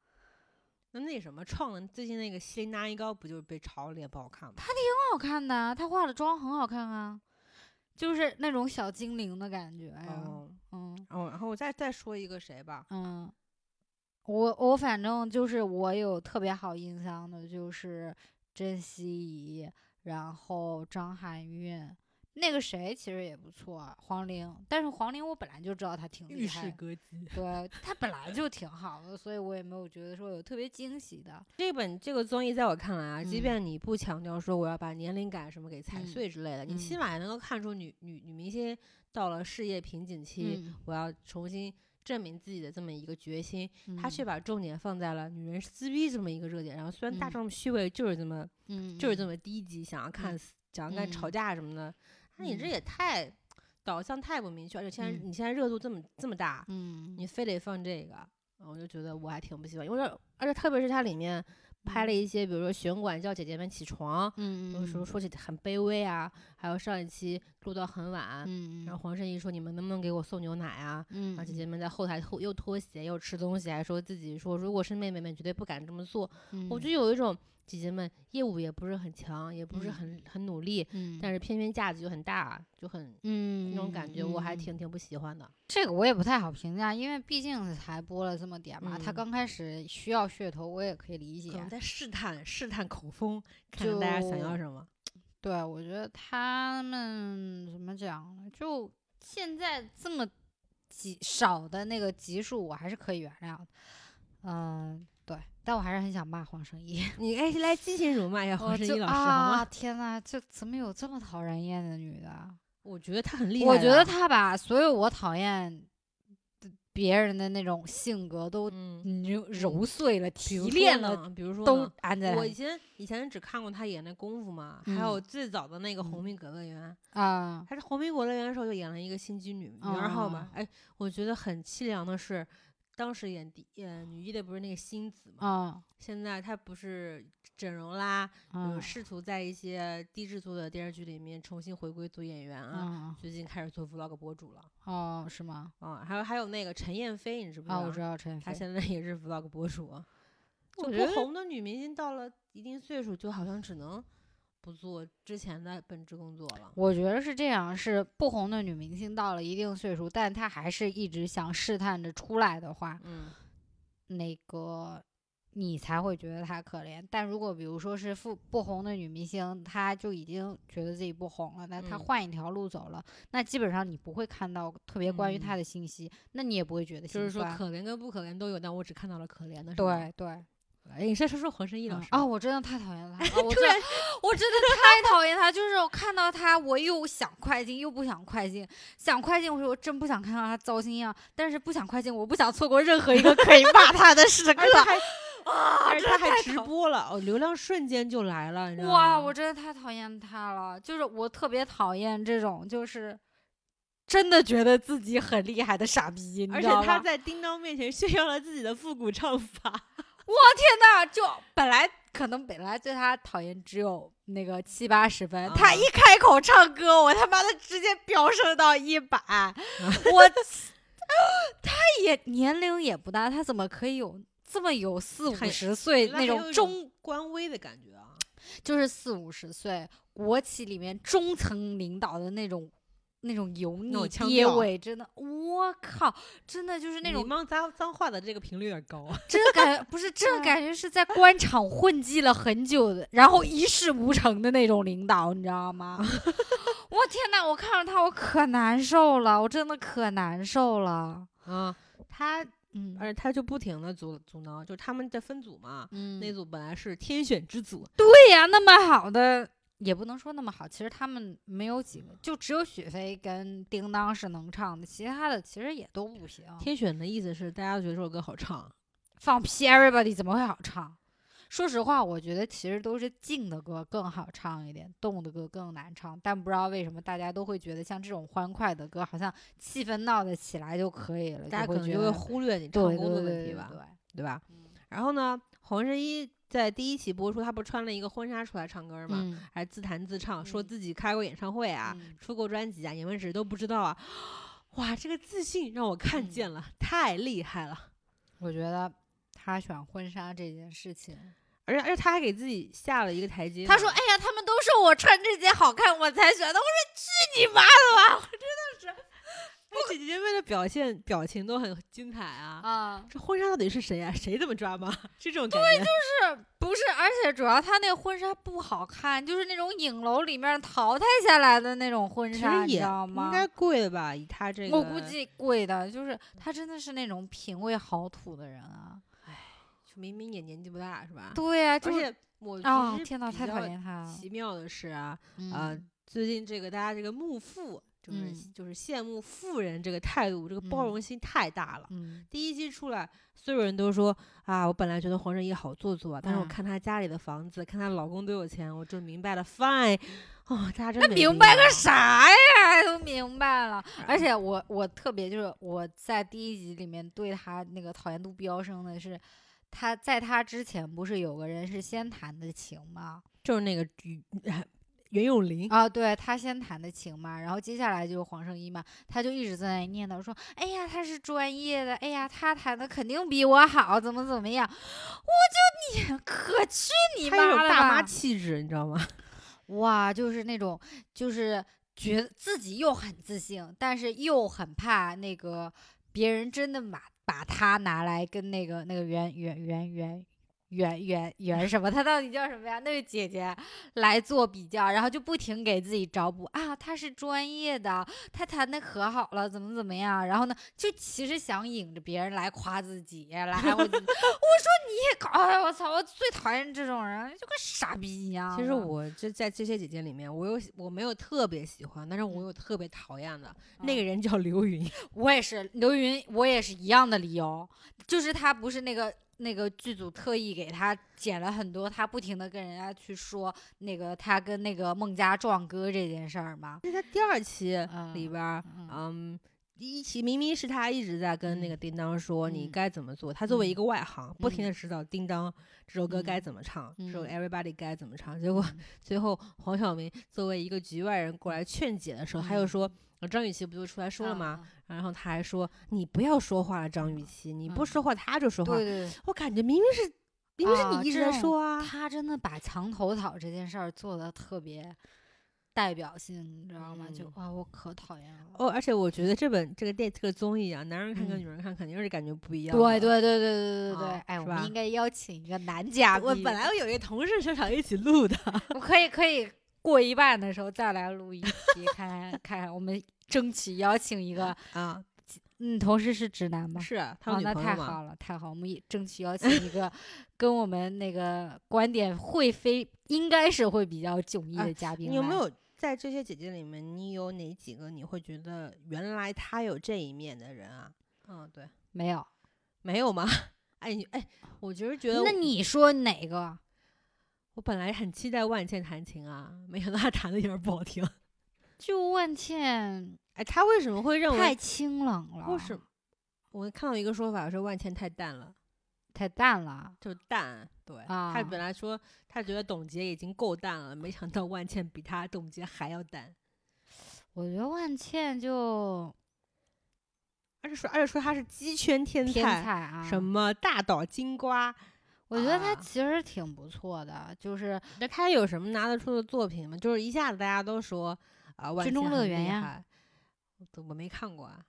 那那什么创的最近那个希林娜依高不就是被嘲脸不好看吗？很好看的啊，她化的妆很好看啊，就是那种小精灵的感觉呀。哦嗯哦，然后我再再说一个谁吧，嗯，我我反正就是我有特别好印象的，就是甄希怡，然后张含韵。那个谁其实也不错，黄龄，但是黄龄我本来就知道她挺厉害的，歌姬。对她本来就挺好的，所以我也没有觉得说有特别惊喜的。这本这个综艺在我看来啊，即嗯便你不强调说我要把年龄感什么给踩嗯碎之类的，你起嗯码也能够看出女女女明星到了事业瓶颈期，嗯，我要重新证明自己的这么一个决心。他却嗯。把重点放在了女人撕逼这么一个热点，然后虽然大嗯。众虚伪就是这么嗯就是这么么低级，想要看想要看吵嗯。架什么的，那你这嗯。也太导向太不明确，而且现在嗯。你现在热度这么这么大，嗯。你非得放这个，我就觉得我还挺不喜欢，因为而且特别是它里面拍了一些，比如说玄管叫姐姐们起床，嗯有时候说起很卑微啊，还有上一期录到很晚，嗯，然后黄圣依说你们能不能给我送牛奶啊？嗯然后姐姐们在后台脱又脱鞋又吃东西，还说自己说如果是妹妹们绝对不敢这么做。我就有一种姐姐们业务也不是很强，也不是嗯很很努力，嗯，但是偏偏架子就很大，就很嗯那种感觉，我还嗯挺挺不喜欢的。这个我也不太好评价，因为毕竟才播了这么点嘛，他嗯刚开始需要噱头，我也可以理解。可能在试探试探口风，看看大家想要什么。对，我觉得他们怎么讲呢？就现在这么几少的那个集数，我还是可以原谅的。嗯，对，但我还是很想骂黄圣依。你哎，来激情辱骂一下黄圣依老师好啊，吗？天呐，这怎么有这么讨人厌的女的啊？我觉得她很厉害。我觉得，她把所有我讨厌的别人的那种性格都揉，揉碎了、提炼了，比如说都呢安在我以前以前只看过她演那功夫嘛，还有嗯最早的那个《红嗯苹果乐园》，啊，她是《红苹果乐园》的时候就演了一个心机女女二号嘛。哎，我觉得很凄凉的是，当时演第演女一的不是那个星子嘛，啊现在她不是整容啦，啊有试图在一些低制作的电视剧里面重新回归做演员啊。啊最近开始做 vlog 博主了哦，是吗？啊，还有还有那个陈燕飞，你知不知道？啊，我知道陈飞。她现在也是 vlog 博主。就我觉得不红的女明星到了一定岁数，就好像只能不做之前的本职工作了。我觉得是这样，是不红的女明星到了一定岁数，但她还是一直想试探着出来的话，嗯，那个你才会觉得她可怜。但如果比如说是不不红的女明星，她就已经觉得自己不红了，那她嗯换一条路走了，那基本上你不会看到特别关于她嗯的信息，那你也不会觉得就是说。可怜跟不可怜都有，但我只看到了可怜的。对对，哎，你再说说黄圣依老师啊，我真的太讨厌他了，啊我真的我真的太讨厌他，就是我看到他，我又想快进，又不想快进，想快进，我说我真不想看到他糟心样，但是不想快进，我不想错过任何一个可以骂 他的时刻啊！而且他还直播了，哦，流量瞬间就来了，你知道吗？哇，我真的太讨厌他了，就是我特别讨厌这种，就是真的觉得自己很厉害的傻逼，你而且他在叮当面前炫耀了自己的复古唱法。我天呐，就本来可能本来对他讨厌只有那个七八十分，他啊一开口唱歌，我他妈的直接飙升到一百，我他也年龄也不大，他怎么可以有这么有四五十岁那种中，官微的感觉啊。就是四五十岁国企里面中层领导的那种。那种油腻爹腔调味真的，我靠，真的就是那你种骂脏脏话的这个频率有点高啊。这感不是这感觉是在官场混迹了很久的，然后一事无成的那种领导，你知道吗？我天呐，我看着他我可难受了，我真的可难受了。啊，他嗯而且他就不停的阻阻挠，就是他们在分组嘛，嗯那组本来是天选之组，对呀，那么好的也不能说那么好，其实他们没有几个，就只有许飞跟叮当是能唱的，其他的其实也都不行。天选的意思是大家都觉得这首歌好唱，放屁，Everybody 怎么会好唱？说实话，我觉得其实都是静的歌更好唱一点，动的歌更难唱。但不知道为什么大家都会觉得像这种欢快的歌，好像气氛闹得起来就可以了，大家可能就会忽略你唱对功的问题吧，对吧？嗯然后呢，黄圣依在第一期播出，他不是穿了一个婚纱出来唱歌吗？嗯还自弹自唱，说嗯自己开过演唱会啊，嗯出过专辑啊，你们只是都不知道啊。哇，这个自信让我看嗯见了，太厉害了！我觉得他选婚纱这件事情，而且而且他还给自己下了一个台阶呢。他说：“哎呀，他们都说我穿这件好看，我才选的。”我说：“去你妈的吧哎姐姐们的表现表情都很精彩！”啊。啊，这婚纱到底是谁啊？谁这么抓吗？是这种感觉。是不是？而且主要他那婚纱不好看，就是那种影楼里面淘汰下来的那种婚纱，你知道吗？应该贵的吧？以他这个，我估计贵的，就是他真的是那种品味好土的人啊。明明也年纪不大是吧？对呀、而就是且我啊，天呐，太讨厌他了。奇妙的是啊，嗯呃，最近这个大家这个幕富，就是、嗯就是羡慕富人这个态度，这个包嗯容心太大了。嗯第一期出来，所有人都说啊，我本来觉得黄圣依好做作啊，但是我嗯看她家里的房子，看她老公多有钱，我就明白了。Fine，哦，大家真那明白个啥呀？都明白了。而啊且我我特别就是我在第一集里面对她那个讨厌度飙升的是，她在她之前不是有个人是先谈的情吗？就是那个袁袁咏琳，啊，对他先弹的琴嘛，然后接下来就是黄圣依嘛，他就一直在那里念叨说：“哎呀，他是专业的，哎呀，他弹的肯定比我好，怎么怎么样。”我就你可去你妈的种大妈！气质，你知道吗？哇，就是那种就是觉得自己又很自信，但是又很怕那个别人真的把把他拿来跟那个那个袁袁袁袁袁袁袁什么，她到底叫什么呀？那位姐姐来做比较，然后就不停给自己找补啊，她是专业的，她弹的可好了，怎么怎么样？然后呢，就其实想引着别人来夸自己，来我 我说你也搞，哎，我操，我最讨厌这种人，就跟傻逼一样。其实我这在这些姐姐里面，我有我没有特别喜欢，但是嗯我有特别讨厌的，那个人叫刘云。我也是刘云，我也是一样的理由，就是她不是那个那个剧组特意给他剪了很多，他不停的跟人家去说那个他跟那个孟佳壮哥这件事儿嘛。那他第二期嗯里边儿，嗯嗯，第一期明明是他一直在跟那嗯个叮当说你嗯该怎么做，他作为一嗯个外行，不停嗯的指导叮当这首歌该嗯怎么唱，这首嗯 Everybody 该怎么唱。结果嗯最后黄晓明作为一个局外人过来劝解的时候，他又嗯说。呃张雨绮不就出来说了吗？啊然后他还说：“你不要说话了，张雨绮，你不嗯说话他就说话。对对对，我感觉明明是明明是啊你一直在说啊。他真的把墙头草这件事儿做的特别代表性，你知道吗？就嗯哇，我可讨厌了。哦，而且我觉得这本这个电这个综艺啊，男人看跟嗯女人看肯定是感觉不一样的。对对对对对对对，啊哎，我们应该邀请一个男嘉宾。我本来我有一个同事是想一起录的，我可以可以过一半的时候再来录一期，看看看看，我们争取邀请一个，啊，嗯，同事是直男吗？是啊，他哦，那？太好了，太好，我们也争取邀请一个 跟我们那个观点会非应该是会比较迥异哎的嘉宾、你有没？有在这些姐姐里面，你有哪几个你会觉得原来她有这一面的人啊？嗯，对，没有。没有吗？哎，你哎，我就是觉得那你说哪个？我本来很期待万茜弹琴啊，没想到她弹的有点不好听。就万茜哎，她为什么会认为太？清冷了，为什么？我看到一个说法说万茜太淡了。太淡了？就淡，对，啊他本来说她觉得董洁已经够淡了，没想到万茜比她董洁还要淡，我觉得万茜就而且说而且说她是鸡圈天天才，啊，什么大岛金瓜，我觉得她啊。其实挺不错的，就是那他有什么拿得出的作品吗？就是一下子大家都说啊，万军中茜很乐园呀厉害，我我没看过啊，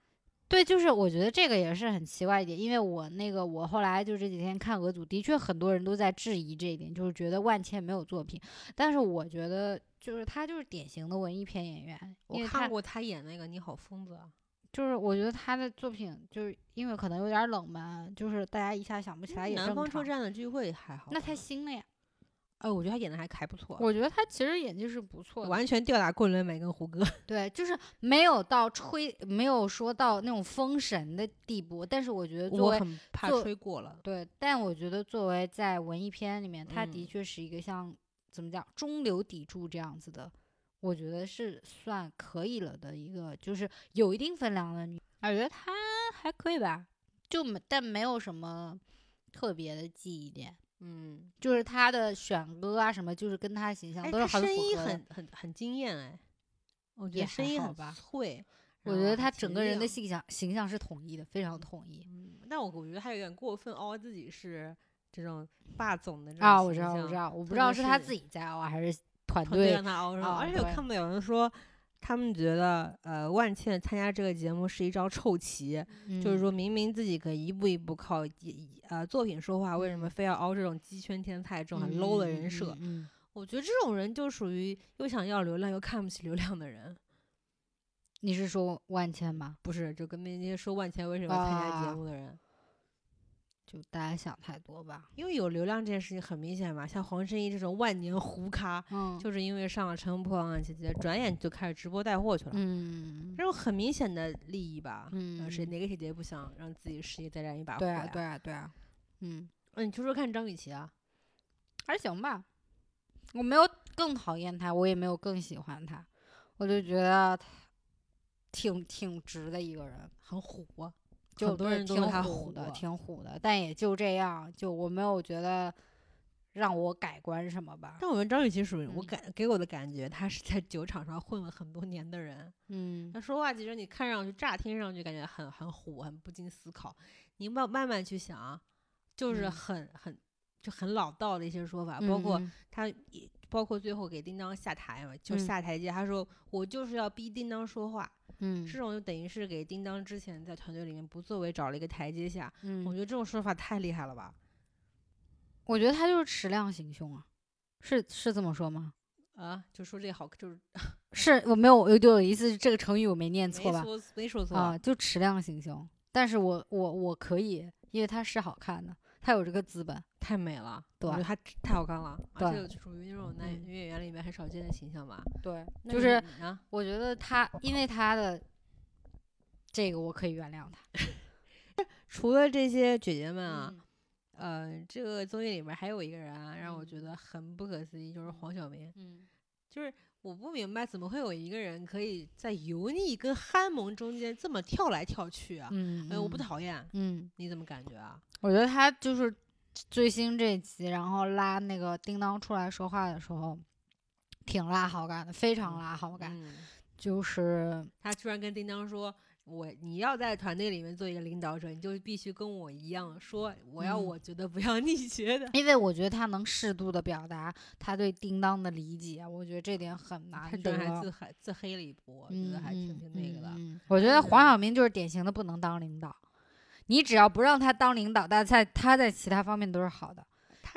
对，就是我觉得这个也是很奇怪一点，因为我那个我后来就这几天看俄组，的确很多人都在质疑这一点，就是觉得万茜没有作品，但是我觉得就是他就是典型的文艺片演员，我看过他演那个你好疯子啊，就是我觉得他的作品就是因为可能有点冷门，就是大家一下想不起来也南正常。方车站的聚会还好，那太新了呀，哎，我觉得他演的还还不错，我觉得他其实演技是不错的，完全吊打桂纶镁跟胡歌。对，就是没有到吹，没有说到那种封神的地步，但是我觉得作为我很怕吹过了。对，但我觉得作为在文艺片里面，他的嗯确是一个像怎么讲中流砥柱这样子的，我觉得是算可以了的一个，就是有一定分量的女，我觉得她还可以吧，就没但没有什么特别的记忆点。嗯，就是她的选歌啊什么，就是跟她形象哎，都是很符合的很很很惊艳哎，我觉也得声音好吧脆。我觉得她整个人的亮形象形象是统一的，非常统一。嗯，但我我觉得她有点过分凹自己是这种霸总的这啊，种我知道，我知道，我不知道是她自己在凹啊，还是团团队队让他熬而且我对看到有人说，他们觉得呃万茜参加这个节目是一招臭棋，就是嗯说明明自己可以一步一步靠一呃作品说话，为什么嗯非要凹这种鸡圈天菜这种很 low 的人设？嗯，我觉得这种人就属于又想要流量又看不起流量的人。你是说万茜吗？不是，就跟那些说万茜为什么要参加节啊目的人，就大家想太多吧。因为有流量这件事情很明显嘛，像黄圣依这种万年糊咖，嗯，就是因为上了《乘风破浪的姐姐》，转眼就开始直播带货去了，嗯这种很明显的利益吧。嗯呃，谁哪个姐姐不想让自己事业再燃一把火对啊呀？对啊对啊，嗯，嗯，你说说看张雨绮啊，还行吧。我没有更讨厌她，我也没有更喜欢她，我就觉得她挺挺直的一个人，很虎啊，就很多人都说他虎的，啊挺虎的，但也就这样，就我没有觉得让我改观什么吧。但我们张雨绮属于我嗯感给我的感觉，她是在酒场上混了很多年的人。嗯她说话其实你看上去乍听上去感觉很很虎，很不经思考。你慢慢慢去想，就是嗯很很就很老道的一些说法，包括嗯他也包括最后给叮当下台嘛，就嗯下台阶。他说我就是要逼叮当说话，嗯这种就等于是给叮当之前在团队里面不作为找了一个台阶下。嗯，我觉得这种说法太厉害了吧？我觉得他就是矢量行凶啊，是是这么说吗？啊，就说这好就是是我没有有有一次这个成语我没念错吧？说没说错啊，就矢量行凶。但是我我我可以，因为他是好看的，他有这个资本。太美了，对我觉得他太好看了，对而且就属于那种男嗯女演员里面很少见的形象吧。对，就是啊，我觉得他因为他的这个我可以原谅他。除了这些姐姐们啊，嗯呃，这个综艺里面还有一个人啊，让我觉嗯得很不可思议，就是黄晓明。嗯就是我不明白，怎么会有一个人可以在油腻跟憨萌中间这么跳来跳去啊？嗯，哎，我不嗯。讨厌，嗯，你怎么感觉啊？我觉得他就是最新这集，然后拉那个叮当出来说话的时候，挺拉好感的，非常拉好感。嗯，就是他居然跟叮当说：“我你要在团队里面做一个领导者，你就必须跟我一样说，我要嗯我觉得，不要 你觉得。因为我觉得他能适度的表达他对叮当的理解，我觉得这点很难他居得。然还自黑自黑了一波，我觉得还挺那个的。我觉得黄晓明就是典型的不能当领导，你只要不让他当领导，但在他在其他方面都是好的。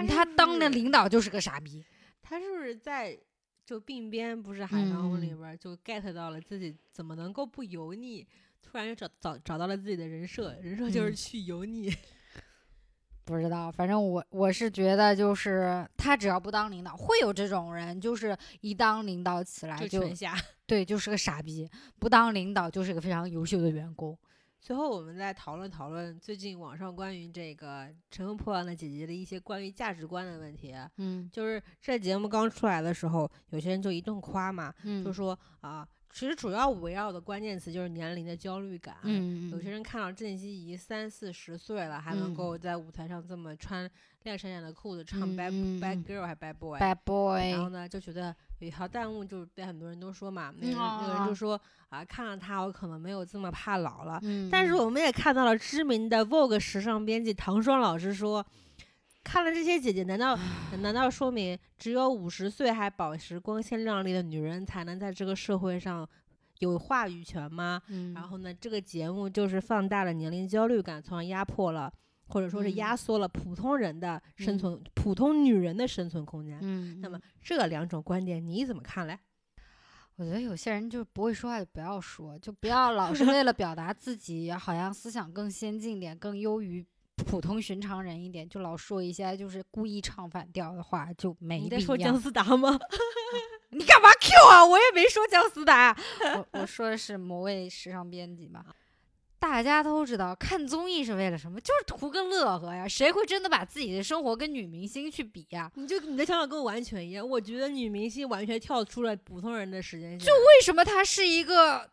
他当了领导就是个傻逼。他是不是在就鬓边不是海棠红里嗯边就 get 到了自己怎么能够不油腻，突然就找找找到了自己的人设，人设就是嗯去油腻。不知道，反正我我是觉得，就是他只要不当领导，会有这种人，就是一当领导起来就就全下。对，就是个傻逼；不当领导就是个非常优秀的员工。最后我们再讨论讨论最近网上关于这个《乘风破浪的姐姐》的一些关于价值观的问题。嗯就是这节目刚出来的时候，有些人就一顿夸嘛，嗯，就说啊，其实主要围绕的关键词就是年龄的焦虑感。嗯，有些人看到郑希怡三四十岁了，还能嗯够在舞台上这么穿亮闪闪的裤子唱嗯 bad、嗯 bad 嗯 girl 还 bad boy，bad boy，然后呢就觉得有一条弹幕就是被很多人都说嘛，那个人、那个人啊就说啊，看了他我可能没有这么怕老了。嗯，但是我们也看到了知名的 Vogue 时尚编辑唐双老师说，看了这些姐姐，难道难道说明只有五十岁还保持光鲜亮丽的女人才能在这个社会上有话语权吗？嗯，然后呢，这个节目就是放大了年龄焦虑感，从而压迫了或者说是嗯压缩了普通人的生嗯存，普通女人的生存空间。嗯，那么嗯这两种观点你怎么看嘞？我觉得有些人就是不会说话，就不要说，就不要老是为了表达自己好像思想更先进点、更优于普通寻常人一点，就老说一些就是故意唱反调的话，就没你必要在说姜。思达吗？你干嘛 Q 啊？我也没说姜思达，我我说的是某位时尚编辑嘛。大家都知道，看综艺是为了什么？就是图个乐呵呀。谁会真的把自己的生活跟女明星去比呀？你就你的想法跟我完全一样，我觉得女明星完全跳出了普通人的时间线。就为什么她是一个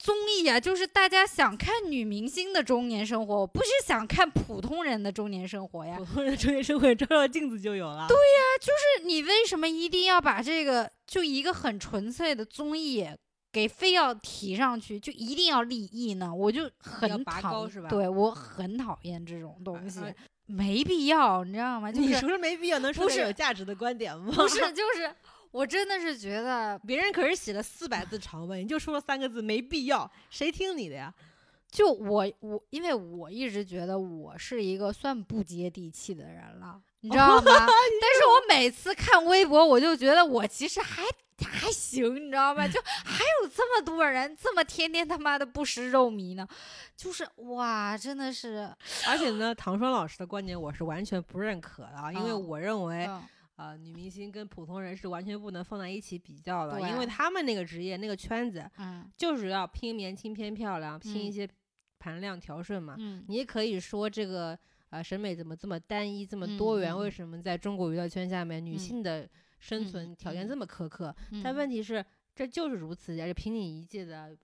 综艺呀？就是大家想看女明星的中年生活，不是想看普通人的中年生活呀。普通人的中年生活照照镜子就有了。对，就是你为什么一定要把这个就一个很纯粹的综艺给非要提上去，就一定要立意呢？我就很拔讨厌，对我很讨厌这种东西而，没必要，你知道吗？就你是说没必要，能说不是点有价值的观点吗？不是就是我真的是觉得，别人可是写了四百字长文，你就说了三个字，没必要，谁听你的呀？就我我因为我一直觉得我是一个算不接地气的人了。你知道吗？但是我每次看微博，我就觉得我其实还还行，你知道吗？就 还有这么多人这么天天他妈的不食肉糜呢，就是哇，真的是，而且呢，唐双老师的观点我是完全不认可的啊，因为嗯我认为，嗯呃，女明星跟普通人是完全不能放在一起比较的，因为他们那个职业那个圈子嗯就是要拼年轻、偏漂亮、拼一嗯些盘量调顺嘛。嗯你也可以说这个呃审美怎么这么单一、这么多元？为什么在中国娱乐圈下面女嗯性的生存条件这么苛刻？嗯，但问题是，这就是如此，而且凭你一届的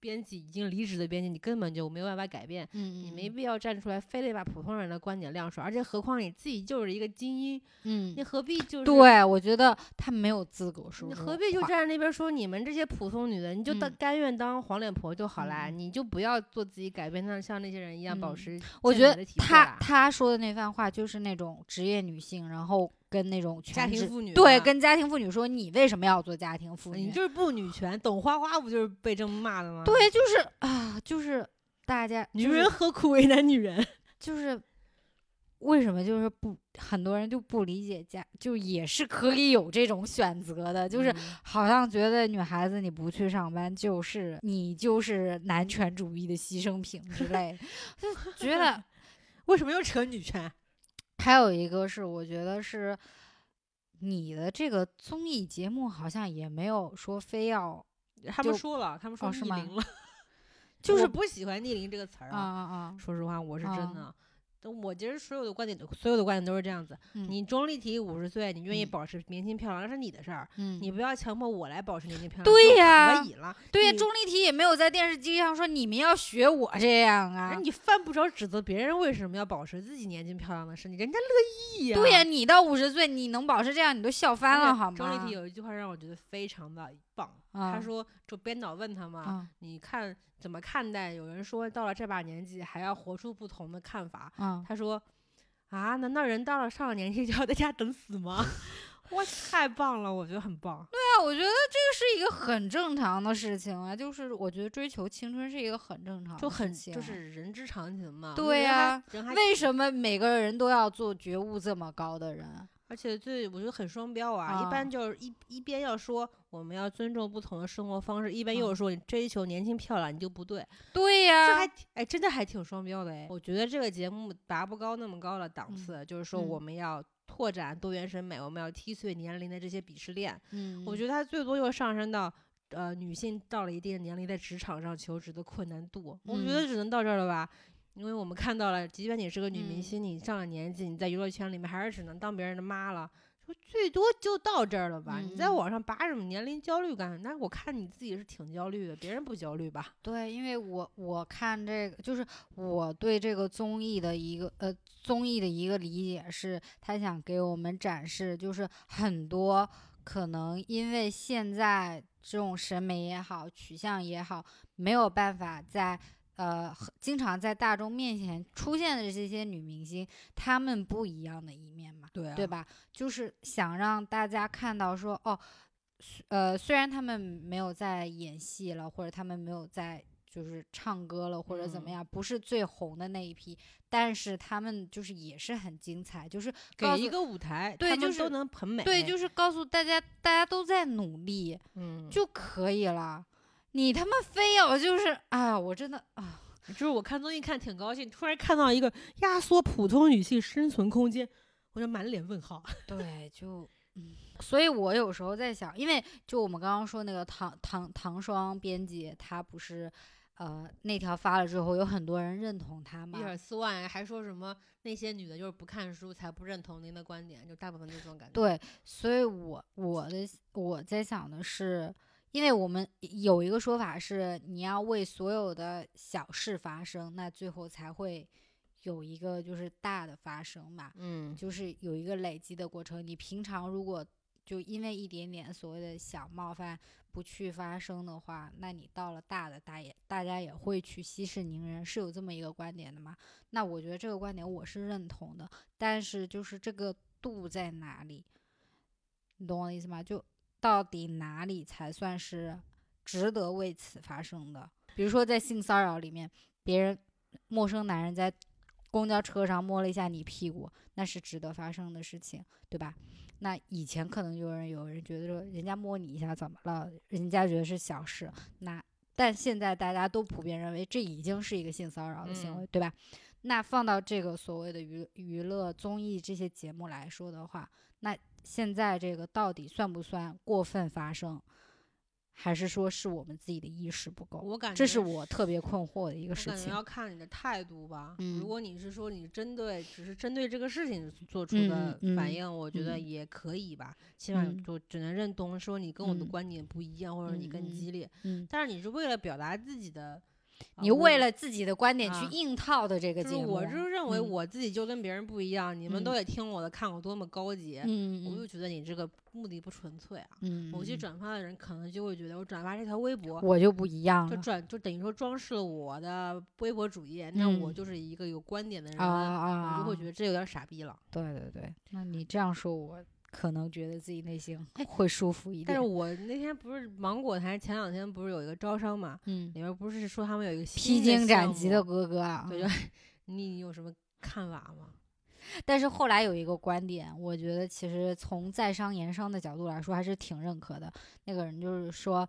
编辑已经离职的编辑，你根本就没有办法改变。嗯你没必要站出来，非得把普通人的观点亮出来，而且何况你自己就是一个精英，嗯。你，何必就是对，我觉得他没有资格说你何必就站在那边说你们这些普通女的，你就当嗯。甘愿当黄脸婆就好啦，嗯。你就不要做自己改变，像像那些人一样保嗯。持我觉得他他说的那番话就是那种职业女性，然后跟那种家庭妇女对跟家庭妇女说你为什么要做家庭妇女？你就是不女权，董花花不就是被这么骂的吗？，对，就是啊，就是大家女就是人何苦为难女人？就是为什么就是不很多人就不理解家，就也是可以有这种选择的，就是嗯好像觉得女孩子你不去上班就是你就是男权主义的牺牲品之类的，就觉得 为什么又扯女权？还有一个是我觉得是你的这个综艺节目好像也没有说非要他们说了，他们说逆龄了，就是不喜欢逆龄这个词儿啊啊啊，说实话，我是真啊的。但我其实所有的观点都，所有的观点都是这样子。嗯你钟丽缇五十岁，你愿意嗯保持年轻漂亮，那是你的事儿。嗯，你不要强迫我来保持年轻漂亮，对就呀可以了。对呀，你钟丽缇也没有在电视机上说你们要学我这样啊。你犯不着指责别人为什么要保持自己年轻漂亮的身体，人家乐意呀、对呀，你到五十岁你能保持这样，你都笑翻了好吗？钟丽缇有一句话让我觉得非常的棒，啊她说，就编导问他嘛，啊你看怎么看待？有人说到了这把年纪还要活出不同的看法，啊，她说啊，难道人到了上了年纪就要在家等死吗？哇，太棒了，我觉得很棒。对啊我觉得这个是一个很正常的事情啊，就是我觉得追求青春是一个很正常的就很事情啊就是人之常情嘛。对呀、为什么每个人都要做觉悟这么高的人？而且最我觉得很双标啊，啊一般就是一一边要说我们要尊重不同的生活方式，一边又嗯说你追求年轻漂亮你就不对，对呀这、还挺哎真的还挺双标的哎。我觉得这个节目拔不高那么高的档嗯次，就是说嗯我们要拓展多元审美，我们要踢碎年龄的这些鄙视链。嗯，我觉得它最多又上升到。呃，女性到了一定年龄，在职场上求职的困难度，我觉得嗯只能到这儿了吧。因为我们看到了，即便你是个女明嗯星，你上了年纪，你在娱乐圈里面还是只能当别人的妈了。说最多就到这儿了吧？你在嗯网上拔什么年龄焦虑感？那我看你自己是挺焦虑的，别人不焦虑吧？对，因为我我看这个，就是我对这个综艺的一个呃综艺的一个理解是，他想给我们展示，就是很多可能因为现在这种审美也好，取向也好，没有办法在。呃，经常在大众面前出现的这些女明星，她们不一样的一面嘛，对啊对？吧？就是想让大家看到说，哦，呃，虽然她们没有在演戏了，或者她们没有在就是唱歌了，或者怎么嗯样，不是最红的那一批，但是她们就是也是很精彩，就是给一个舞台，对就是都能很美。对，就是告诉大家，大家都在努力嗯，就可以了。你他妈非要就是啊，我真的啊，就是我看综艺看挺高兴，突然看到一个压缩普通女性生存空间，我就满脸问号。对，就嗯，所以我有时候在想，因为就我们刚刚说那个唐唐唐双编辑，他不是呃那条发了之后，有很多人认同他嘛一，点四万还说什么那些女的就是不看书才不认同您的观点，就大部分都这种感觉。对，所以我我的我在想的是，因为我们有一个说法是，你要为所有的小事发生，那最后才会有一个就是大的发生嘛，嗯，就是有一个累积的过程。你平常如果就因为一点点所谓的小冒犯不去发生的话，那你到了大的，大也大家也会去息事宁人，是有这么一个观点的嘛？那我觉得这个观点我是认同的，但是就是这个度在哪里？你懂我的意思吗？就到底哪里才算是值得为此发生的？比如说在性骚扰里面，别人陌生男人在公交车上摸了一下你屁股，那是值得发生的事情，对吧？那以前可能有人有人觉得说，人家摸你一下怎么了？人家觉得是小事。那但现在大家都普遍认为这已经是一个性骚扰的行为，对吧？那放到这个所谓的娱娱乐综艺这些节目来说的话，那现在这个到底算不算过分发生，还是说是我们自己的意识不够？我感觉这是我特别困惑的一个事情。感觉要看你的态度吧。嗯如果你是说你针对只是针对这个事情做出嗯的嗯反应，我觉得嗯也可以吧。起码嗯就只能认同说你跟我的嗯观点不一样，或者你更激烈。嗯，但是你是为了表达自己的，啊你为了自己的观点去啊硬套的这个就是节目，我就是认为嗯我自己就跟别人不一样，你们都嗯得听我的，看我多么高级。嗯，我就嗯觉得你这个目的不纯粹啊。嗯，某些嗯转发的人可能就会觉得我转发这条微博，我就不一样就转就等于说装饰了我的微博主页，那我嗯就是一个有观点的人，啊啊，我就会觉得这有点傻逼了。对对对，那你这样说，我可能觉得自己内心哎会舒服一点。但是我那天不是芒果台前两天不是有一个招商嘛，嗯，里面不是说他们有一个披荆斩棘的哥哥啊，对，你有什么看法吗？但是后来有一个观点，我觉得其实从在商言商的角度来说，还是挺认可的。那个人就是说，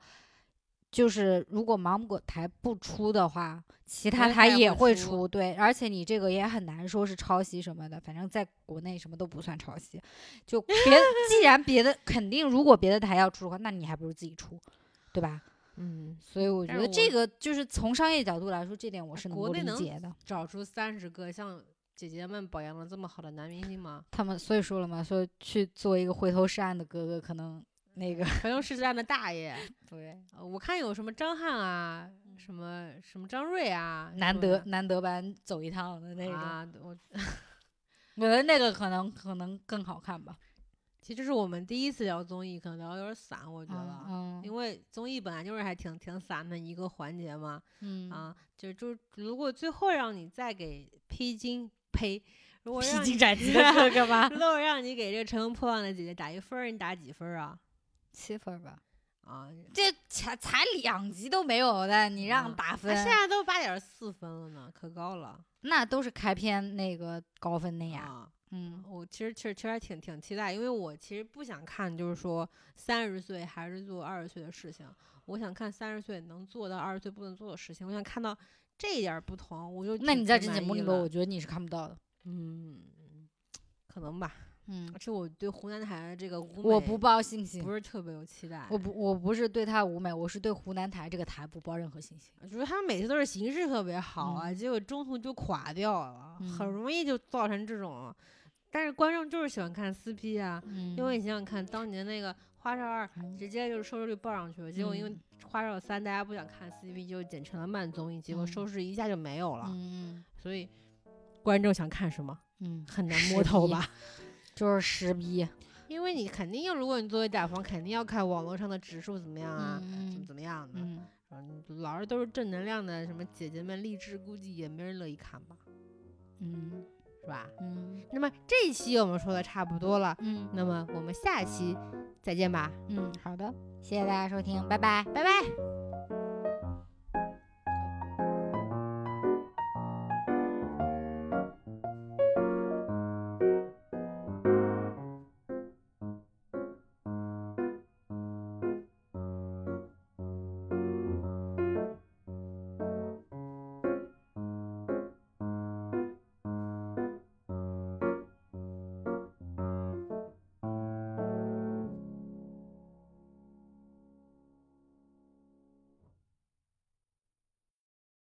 就是如果芒果台不出的话，其他台也会出。对，而且你这个也很难说是抄袭什么的，反正在国内什么都不算抄袭。就别，既然别的肯定，如果别的台要出的话，那你还不如自己出，对吧？嗯，所以我觉得这个就是从商业角度来说，这点我是能够国内能理解的。找出三十个像姐姐们保养的这么好的男明星吗？他们所以说了嘛，说去做一个回头是岸的哥哥，可能那个可能是这样的大爷。我看有什么张翰啊，什么什么张睿啊，难得难得班走一趟的那种，啊，我我觉得那个可能可能更好看吧。其实这是我们第一次聊综艺，可能聊得有点散，我觉得。嗯因为综艺本来就是还挺挺散的一个环节嘛，嗯啊，就就如果最后让你再给披荆呸，如果披让你荆斩棘的哥哥吗？如果让你给这个乘风破浪的姐姐打一分，你打几分啊？七分吧，啊，这才才两集都没有的，你让打分，现在都八点四分了呢，可高了那都是开篇那个高分的呀。啊！嗯我其实其实其实还挺挺期待，因为我其实不想看，就是说三十岁还是做二十岁的事情，我想看三十岁能做到二十岁不能做的事情，我想看到这一点儿不同，我就那你在这节目里边，满意了我觉得你是看不到的。嗯，可能吧，嗯而，且我对湖南台的这个舞美我不抱信心不。是特别有期待，我不，我不是对他舞美，我是对湖南台这个台不抱任何信心。我觉得他们每次都是形式特别好啊，嗯结果中途就垮掉了，很嗯容易就造成这种。但是观众就是喜欢看撕逼啊，嗯因为你想想看，当年那个花少二嗯直接就是收视率爆上去了，结果因为嗯花少三大家不想看 CP，就剪成了慢综艺，结果嗯收视一下就没有了。嗯所以观众想看什么嗯，很难摸透吧？就是实逼。因为你肯定，如果你作为甲方，肯定要看网络上的指数怎么样啊，怎么嗯怎么样的。嗯嗯，老是都是正能量的，什么姐姐们励志，估计也没人乐意看吧，嗯是吧？嗯那么这一期我们说的差不多了，嗯那么我们下期再见吧，嗯，好的，谢谢大家收听，拜拜。拜拜。